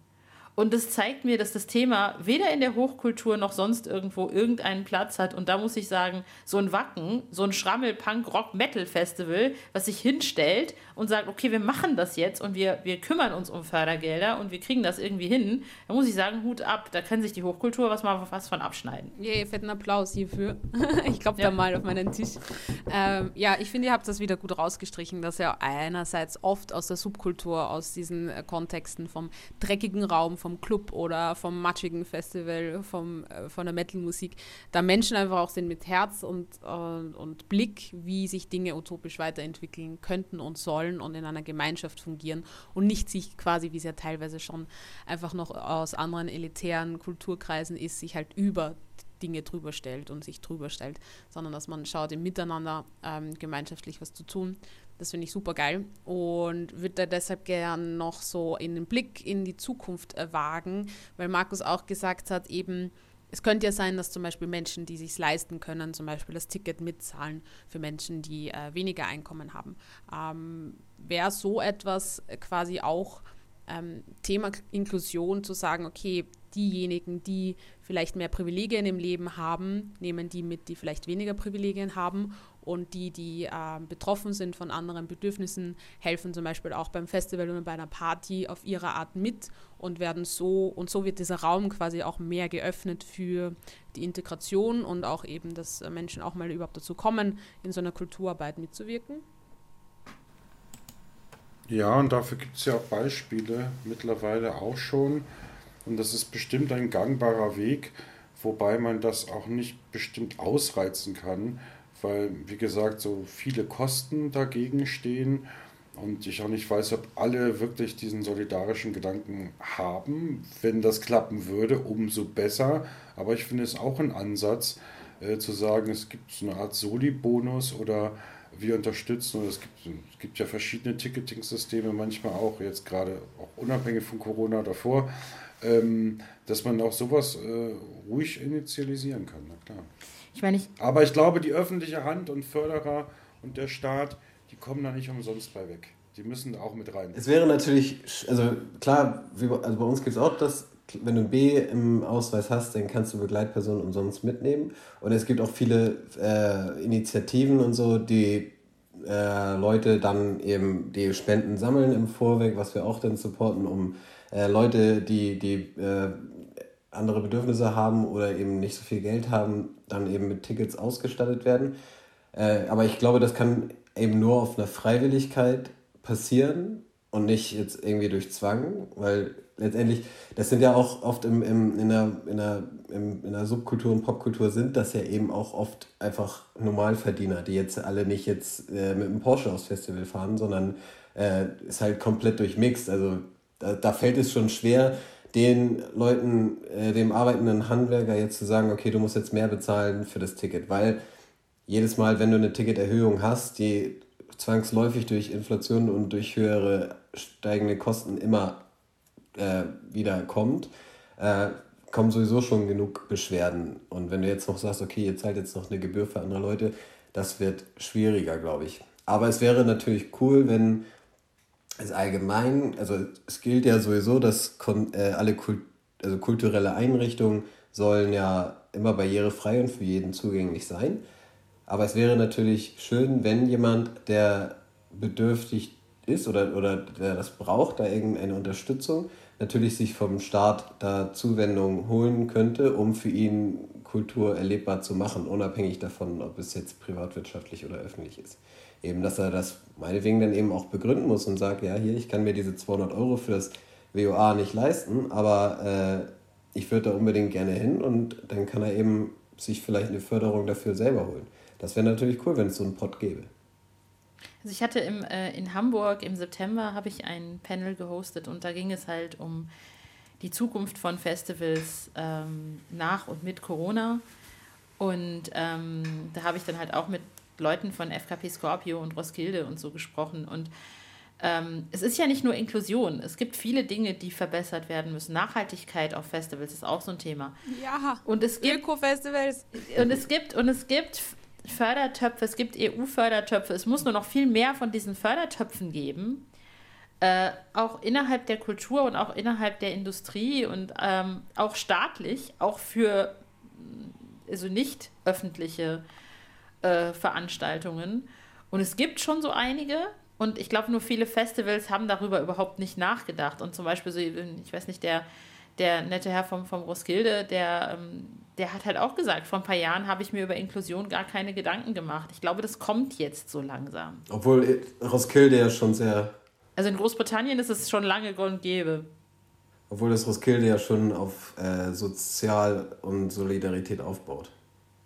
Und das zeigt mir, dass das Thema weder in der Hochkultur noch sonst irgendwo irgendeinen Platz hat. Und da muss ich sagen, so ein Wacken, so ein Schrammel-Punk-Rock-Metal-Festival, was sich hinstellt und sagt, okay, wir machen das jetzt und wir, wir kümmern uns um Fördergelder und wir kriegen das irgendwie hin, da muss ich sagen, Hut ab. Da kann sich die Hochkultur was mal was von abschneiden. Yeah, fetten Applaus hierfür. ich glaube ja. da mal auf meinen Tisch. Ähm, ja, ich finde, ihr habt das wieder gut rausgestrichen, dass ja einerseits oft aus der Subkultur, aus diesen äh, Kontexten vom dreckigen Raum, vom Club oder vom matschigen Festival, vom, äh, von der Metal-Musik, da Menschen einfach auch sind mit Herz und, äh, und Blick, wie sich Dinge utopisch weiterentwickeln könnten und sollen und in einer Gemeinschaft fungieren und nicht sich quasi, wie es ja teilweise schon einfach noch aus anderen elitären Kulturkreisen ist, sich halt über Dinge drüber stellt und sich drüber stellt, sondern dass man schaut, im Miteinander ähm, gemeinschaftlich was zu tun. Das finde ich super geil und würde deshalb gern noch so in den Blick in die Zukunft äh, wagen, weil Markus auch gesagt hat, eben, es könnte ja sein, dass zum Beispiel Menschen, die sich leisten können, zum Beispiel das Ticket mitzahlen für Menschen, die äh, weniger Einkommen haben. Ähm, Wäre so etwas quasi auch ähm, Thema Inklusion zu sagen, okay, diejenigen, die vielleicht mehr Privilegien im Leben haben, nehmen die mit, die vielleicht weniger Privilegien haben und die, die äh, betroffen sind von anderen Bedürfnissen, helfen zum Beispiel auch beim Festival oder bei einer Party auf ihre Art mit und werden so, und so wird dieser Raum quasi auch mehr geöffnet für die Integration und auch eben, dass Menschen auch mal überhaupt dazu kommen, in so einer Kulturarbeit mitzuwirken. Ja, und dafür gibt es ja auch Beispiele mittlerweile auch schon. Und das ist bestimmt ein gangbarer Weg, wobei man das auch nicht bestimmt ausreizen kann weil, wie gesagt, so viele Kosten dagegen stehen und ich auch nicht weiß, ob alle wirklich diesen solidarischen Gedanken haben. Wenn das klappen würde, umso besser. Aber ich finde es auch ein Ansatz, äh, zu sagen, es gibt so eine Art Soli-Bonus oder wir unterstützen, und es gibt, es gibt ja verschiedene Ticketing-Systeme, manchmal auch jetzt gerade auch unabhängig von Corona davor, ähm, dass man auch sowas äh, ruhig initialisieren kann. Na klar. Ich meine, ich. Aber ich glaube, die öffentliche Hand und Förderer und der Staat, die kommen da nicht umsonst bei weg. Die müssen da auch mit rein. Es wäre natürlich, also klar, also bei uns gibt es auch das, wenn du ein B im Ausweis hast, dann kannst du Begleitpersonen umsonst mitnehmen. Und es gibt auch viele äh, Initiativen und so, die äh, Leute dann eben die Spenden sammeln im Vorweg, was wir auch dann supporten, um äh, Leute, die, die äh, andere Bedürfnisse haben oder eben nicht so viel Geld haben, dann eben mit Tickets ausgestattet werden. Äh, aber ich glaube, das kann eben nur auf einer Freiwilligkeit passieren und nicht jetzt irgendwie durch Zwang, weil letztendlich, das sind ja auch oft im, im, in, der, in, der, in der Subkultur und Popkultur sind das ja eben auch oft einfach Normalverdiener, die jetzt alle nicht jetzt äh, mit einem Porsche aufs Festival fahren, sondern äh, ist halt komplett durchmixt. Also da, da fällt es schon schwer, den Leuten, äh, dem arbeitenden Handwerker jetzt zu sagen, okay, du musst jetzt mehr bezahlen für das Ticket, weil jedes Mal, wenn du eine Ticketerhöhung hast, die zwangsläufig durch Inflation und durch höhere steigende Kosten immer äh, wieder kommt, äh, kommen sowieso schon genug Beschwerden. Und wenn du jetzt noch sagst, okay, ihr zahlt jetzt noch eine Gebühr für andere Leute, das wird schwieriger, glaube ich. Aber es wäre natürlich cool, wenn es allgemein, also es gilt ja sowieso, dass äh, alle Kult, also kulturelle Einrichtungen sollen ja immer barrierefrei und für jeden zugänglich sein. Aber es wäre natürlich schön, wenn jemand, der bedürftig ist oder, oder der das braucht, da irgendeine Unterstützung, natürlich sich vom Staat da Zuwendung holen könnte, um für ihn Kultur erlebbar zu machen, unabhängig davon, ob es jetzt privatwirtschaftlich oder öffentlich ist. Eben, dass er das meinetwegen dann eben auch begründen muss und sagt, ja, hier, ich kann mir diese 200 Euro für das WOA nicht leisten, aber äh, ich würde da unbedingt gerne hin und dann kann er eben sich vielleicht eine Förderung dafür selber holen. Das wäre natürlich cool, wenn es so einen Pod gäbe. Also ich hatte im, äh, in Hamburg im September habe ich ein Panel gehostet und da ging es halt um die Zukunft von Festivals ähm, nach und mit Corona. Und ähm, da habe ich dann halt auch mit Leuten von FKP Scorpio und Roskilde und so gesprochen. Und ähm, es ist ja nicht nur Inklusion. Es gibt viele Dinge, die verbessert werden müssen. Nachhaltigkeit auf Festivals ist auch so ein Thema. Ja. Und es gibt Öko-Festivals. Und es gibt und es gibt Fördertöpfe, es gibt EU-Fördertöpfe. Es muss nur noch viel mehr von diesen Fördertöpfen geben. Äh, auch innerhalb der Kultur und auch innerhalb der Industrie und ähm, auch staatlich, auch für also nicht öffentliche äh, Veranstaltungen. Und es gibt schon so einige. Und ich glaube, nur viele Festivals haben darüber überhaupt nicht nachgedacht. Und zum Beispiel so, ich weiß nicht, der, der nette Herr vom, vom Roskilde, der, ähm, der hat halt auch gesagt, vor ein paar Jahren habe ich mir über Inklusion gar keine Gedanken gemacht. Ich glaube, das kommt jetzt so langsam. Obwohl Roskilde ja schon sehr. Also in Großbritannien ist es schon lange und gäbe. Obwohl das Roskilde ja schon auf äh, Sozial und Solidarität aufbaut.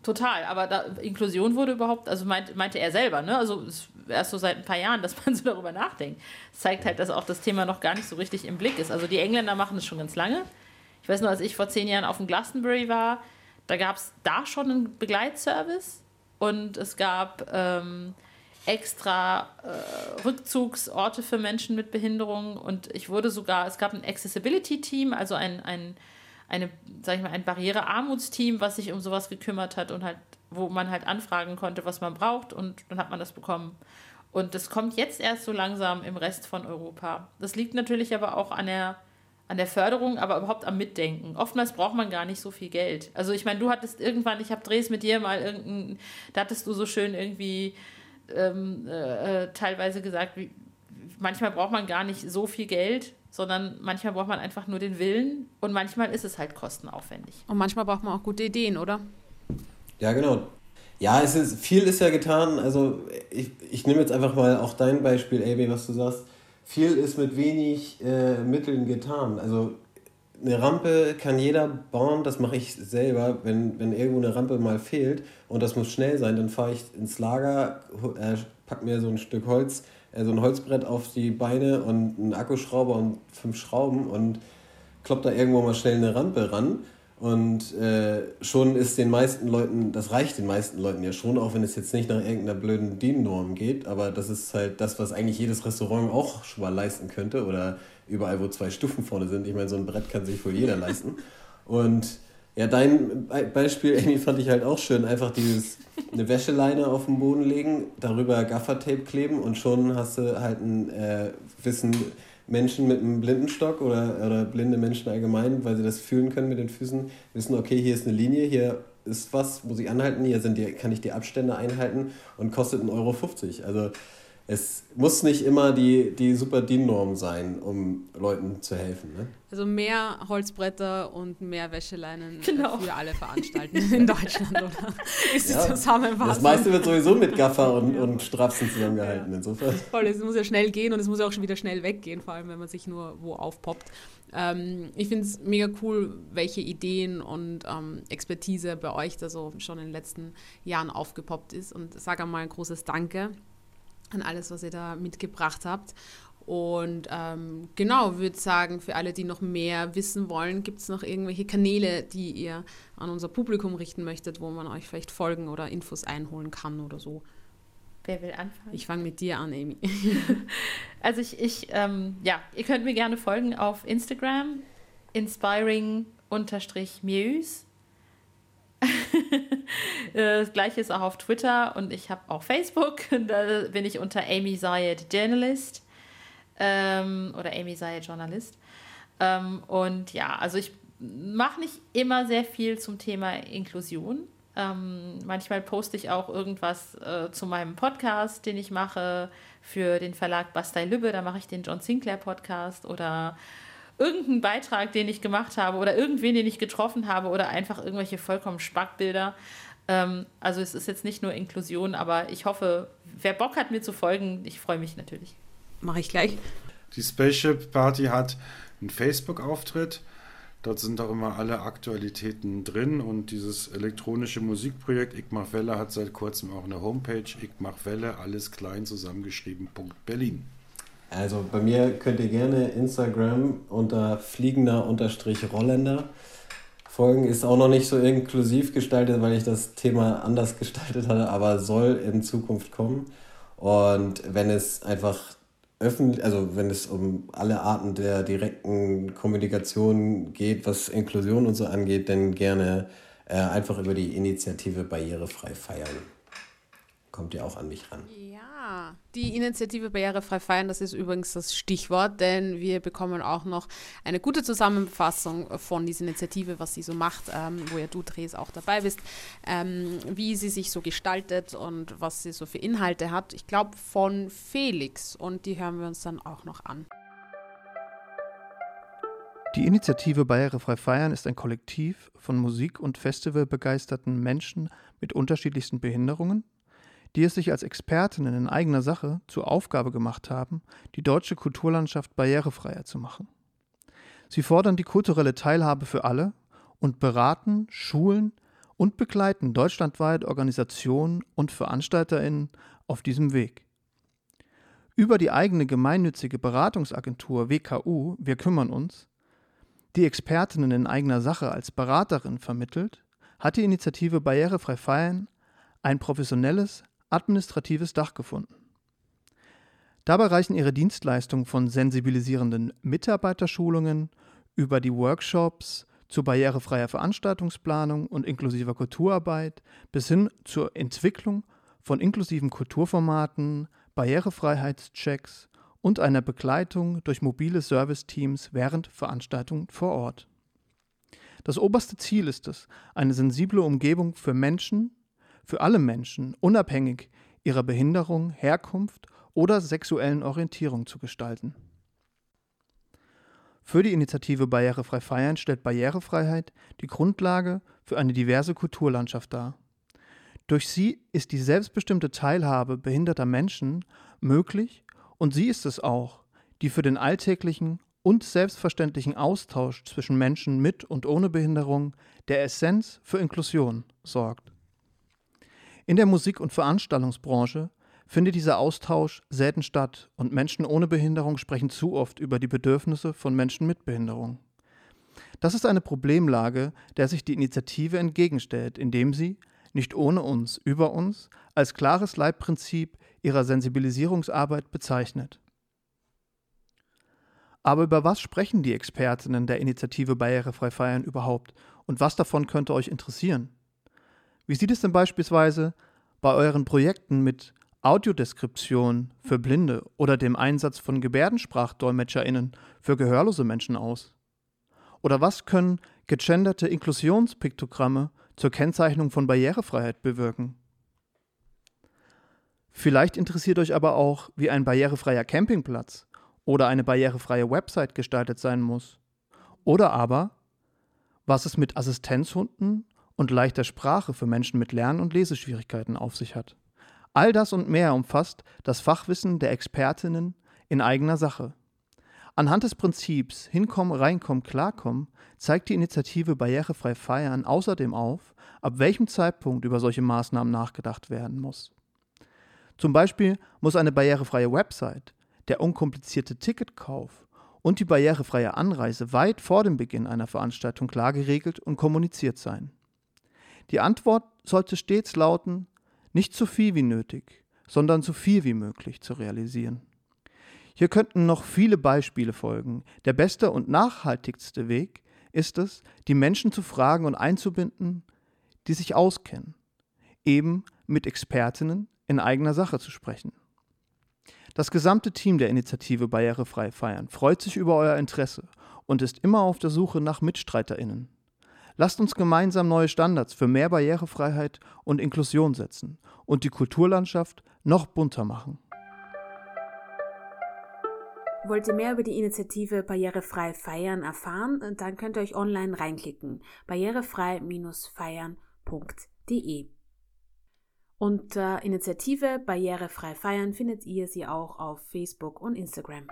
Total, aber da, Inklusion wurde überhaupt, also meint, meinte er selber, ne? Also erst so seit ein paar Jahren, dass man so darüber nachdenkt. Das zeigt halt, dass auch das Thema noch gar nicht so richtig im Blick ist. Also die Engländer machen es schon ganz lange. Ich weiß nur, als ich vor zehn Jahren auf dem Glastonbury war, da gab es da schon einen Begleitservice und es gab ähm, extra äh, Rückzugsorte für Menschen mit Behinderung und ich wurde sogar, es gab ein Accessibility-Team, also ein, ein eine, sag ich mal, ein Barrierearmutsteam, was sich um sowas gekümmert hat und halt, wo man halt anfragen konnte, was man braucht und dann hat man das bekommen. Und das kommt jetzt erst so langsam im Rest von Europa. Das liegt natürlich aber auch an der, an der Förderung, aber überhaupt am Mitdenken. Oftmals braucht man gar nicht so viel Geld. Also ich meine, du hattest irgendwann, ich habe Drehs mit dir mal irgendein, da hattest du so schön irgendwie ähm, äh, äh teilweise gesagt, wie, manchmal braucht man gar nicht so viel Geld, sondern manchmal braucht man einfach nur den Willen und manchmal ist es halt kostenaufwendig. Und manchmal braucht man auch gute Ideen, oder? Ja, genau. Ja, es ist, viel ist ja getan. Also ich, ich nehme jetzt einfach mal auch dein Beispiel, Amy, was du sagst. Viel ist mit wenig äh, Mitteln getan. Also eine Rampe kann jeder bauen, das mache ich selber. Wenn, wenn irgendwo eine Rampe mal fehlt und das muss schnell sein, dann fahre ich ins Lager, äh, pack mir so ein Stück Holz, äh, so ein Holzbrett auf die Beine und einen Akkuschrauber und fünf Schrauben und kloppt da irgendwo mal schnell eine Rampe ran. Und äh, schon ist den meisten Leuten, das reicht den meisten Leuten ja schon, auch wenn es jetzt nicht nach irgendeiner blöden DIN-Norm geht, aber das ist halt das, was eigentlich jedes Restaurant auch schon mal leisten könnte oder überall, wo zwei Stufen vorne sind. Ich meine, so ein Brett kann sich wohl jeder leisten. Und ja, dein Beispiel, Amy, fand ich halt auch schön. Einfach dieses, eine Wäscheleine auf den Boden legen, darüber Gaffertape kleben und schon hast du halt ein äh, Wissen Menschen mit einem Blindenstock oder, oder blinde Menschen allgemein, weil sie das fühlen können mit den Füßen, wissen, okay, hier ist eine Linie, hier ist was, muss ich anhalten, hier sind die, kann ich die Abstände einhalten und kostet 1,50 Euro. Also es muss nicht immer die, die super DIN-Norm sein, um Leuten zu helfen. Ne? Also mehr Holzbretter und mehr Wäscheleinen Genau. für alle Veranstaltungen in Deutschland, oder? Ist Ja, Zusammenfassung. Das meiste wird sowieso mit Gaffer und, und Strapsen zusammengehalten. Insofern. Voll, es muss ja schnell gehen und es muss ja auch schon wieder schnell weggehen, vor allem wenn man sich nur wo aufpoppt. Ähm, ich finde es mega cool, welche Ideen und ähm, Expertise bei euch da so schon in den letzten Jahren aufgepoppt ist und sage einmal ein großes Danke an alles, was ihr da mitgebracht habt. Und ähm, genau, würde sagen, für alle, die noch mehr wissen wollen, gibt es noch irgendwelche Kanäle, die ihr an unser Publikum richten möchtet, wo man euch vielleicht folgen oder Infos einholen kann oder so. Wer will anfangen? Ich fange mit dir an, Amy. Also ich, ich ähm, ja, ihr könnt mir gerne folgen auf Instagram, inspiring-muse. Äh, Das gleiche ist auch auf Twitter und ich habe auch Facebook. Da bin ich unter Amy Zayed Journalist ähm, oder Amy Zayed Journalist. Ähm, und ja, also ich mache nicht immer sehr viel zum Thema Inklusion. Ähm, manchmal poste ich auch irgendwas äh, zu meinem Podcast, den ich mache für den Verlag Bastei Lübbe. Da mache ich den John Sinclair Podcast oder irgendeinen Beitrag, den ich gemacht habe oder irgendwen, den ich getroffen habe oder einfach irgendwelche vollkommen Spackbilder. Ähm, also es ist jetzt nicht nur Inklusion, aber ich hoffe, wer Bock hat, mir zu folgen, ich freue mich natürlich. Mache ich gleich. Die Spaceship Party hat einen Facebook-Auftritt. Dort sind auch immer alle Aktualitäten drin und dieses elektronische Musikprojekt Ich mach Welle hat seit kurzem auch eine Homepage. Ich mach Welle, alles klein zusammengeschrieben. Punkt Berlin. Also bei mir könnt ihr gerne Instagram unter fliegender-rolländer folgen. Ist auch noch nicht so inklusiv gestaltet, weil ich das Thema anders gestaltet hatte, aber soll in Zukunft kommen. Und wenn es einfach öffentlich, also wenn es um alle Arten der direkten Kommunikation geht, was Inklusion und so angeht, dann gerne äh, einfach über die Initiative Barrierefrei feiern. Kommt ihr auch an mich ran. Ja, die Initiative Barrierefrei feiern, das ist übrigens das Stichwort, denn wir bekommen auch noch eine gute Zusammenfassung von dieser Initiative, was sie so macht, ähm, wo ja du, Dres, auch dabei bist, ähm, wie sie sich so gestaltet und was sie so für Inhalte hat. Ich glaube von Felix und die hören wir uns dann auch noch an. Die Initiative Barrierefrei Feiern ist ein Kollektiv von Musik- und Festivalbegeisterten Menschen mit unterschiedlichsten Behinderungen, die es sich als Expertinnen in eigener Sache zur Aufgabe gemacht haben, die deutsche Kulturlandschaft barrierefreier zu machen. Sie fordern die kulturelle Teilhabe für alle und beraten, schulen und begleiten deutschlandweit Organisationen und VeranstalterInnen auf diesem Weg. Über die eigene gemeinnützige Beratungsagentur WKU Wir kümmern uns, die Expertinnen in eigener Sache als Beraterin vermittelt, hat die Initiative Barrierefrei Feiern ein professionelles, administratives Dach gefunden. Dabei reichen ihre Dienstleistungen von sensibilisierenden Mitarbeiterschulungen über die Workshops zu barrierefreier Veranstaltungsplanung und inklusiver Kulturarbeit bis hin zur Entwicklung von inklusiven Kulturformaten, Barrierefreiheitschecks und einer Begleitung durch mobile Serviceteams während Veranstaltungen vor Ort. Das oberste Ziel ist es, eine sensible Umgebung für Menschen, für alle Menschen, unabhängig ihrer Behinderung, Herkunft oder sexuellen Orientierung zu gestalten. Für die Initiative Barrierefrei Feiern stellt Barrierefreiheit die Grundlage für eine diverse Kulturlandschaft dar. Durch sie ist die selbstbestimmte Teilhabe behinderter Menschen möglich und sie ist es auch, die für den alltäglichen und selbstverständlichen Austausch zwischen Menschen mit und ohne Behinderung der Essenz für Inklusion sorgt. In der Musik- und Veranstaltungsbranche findet dieser Austausch selten statt und Menschen ohne Behinderung sprechen zu oft über die Bedürfnisse von Menschen mit Behinderung. Das ist eine Problemlage, der sich die Initiative entgegenstellt, indem sie, nicht ohne uns, über uns, als klares Leitprinzip ihrer Sensibilisierungsarbeit bezeichnet. Aber über was sprechen die Expertinnen der Initiative Barrierefrei Feiern überhaupt und was davon könnte euch interessieren? Wie sieht es denn beispielsweise bei euren Projekten mit Audiodeskription für Blinde oder dem Einsatz von GebärdensprachdolmetscherInnen für gehörlose Menschen aus? Oder was können gegenderte Inklusionspiktogramme zur Kennzeichnung von Barrierefreiheit bewirken? Vielleicht interessiert euch aber auch, wie ein barrierefreier Campingplatz oder eine barrierefreie Website gestaltet sein muss. Oder aber, was es mit Assistenzhunden und leichter Sprache für Menschen mit Lern- und Leseschwierigkeiten auf sich hat. All das und mehr umfasst das Fachwissen der Expertinnen in eigener Sache. Anhand des Prinzips Hinkommen, Reinkommen, Klarkommen zeigt die Initiative Barrierefrei Feiern außerdem auf, ab welchem Zeitpunkt über solche Maßnahmen nachgedacht werden muss. Zum Beispiel muss eine barrierefreie Website, der unkomplizierte Ticketkauf und die barrierefreie Anreise weit vor dem Beginn einer Veranstaltung klar geregelt und kommuniziert sein. Die Antwort sollte stets lauten, nicht so viel wie nötig, sondern so viel wie möglich zu realisieren. Hier könnten noch viele Beispiele folgen. Der beste und nachhaltigste Weg ist es, die Menschen zu fragen und einzubinden, die sich auskennen, eben mit Expertinnen in eigener Sache zu sprechen. Das gesamte Team der Initiative Barrierefrei Feiern freut sich über euer Interesse und ist immer auf der Suche nach Mitstreiterinnen. Lasst uns gemeinsam neue Standards für mehr Barrierefreiheit und Inklusion setzen und die Kulturlandschaft noch bunter machen. Wollt ihr mehr über die Initiative Barrierefrei Feiern erfahren? Dann könnt ihr euch online reinklicken. barrierefrei-feiern.de Unter Initiative Barrierefrei Feiern findet ihr sie auch auf Facebook und Instagram.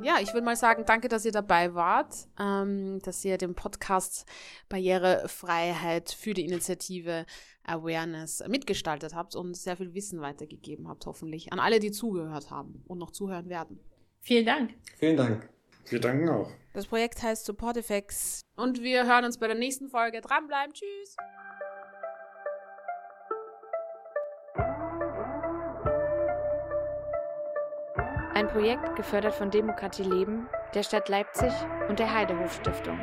Ja, ich würde mal sagen, danke, dass ihr dabei wart, ähm, dass ihr den Podcast Barrierefreiheit für die Initiative Awareness mitgestaltet habt und sehr viel Wissen weitergegeben habt, hoffentlich, an alle, die zugehört haben und noch zuhören werden. Vielen Dank. Vielen Dank. Wir danken auch. Das Projekt heißt Supportifex und wir hören uns bei der nächsten Folge. Dranbleiben, tschüss! Ein Projekt gefördert von Demokratie Leben, der Stadt Leipzig und der Heidehof Stiftung.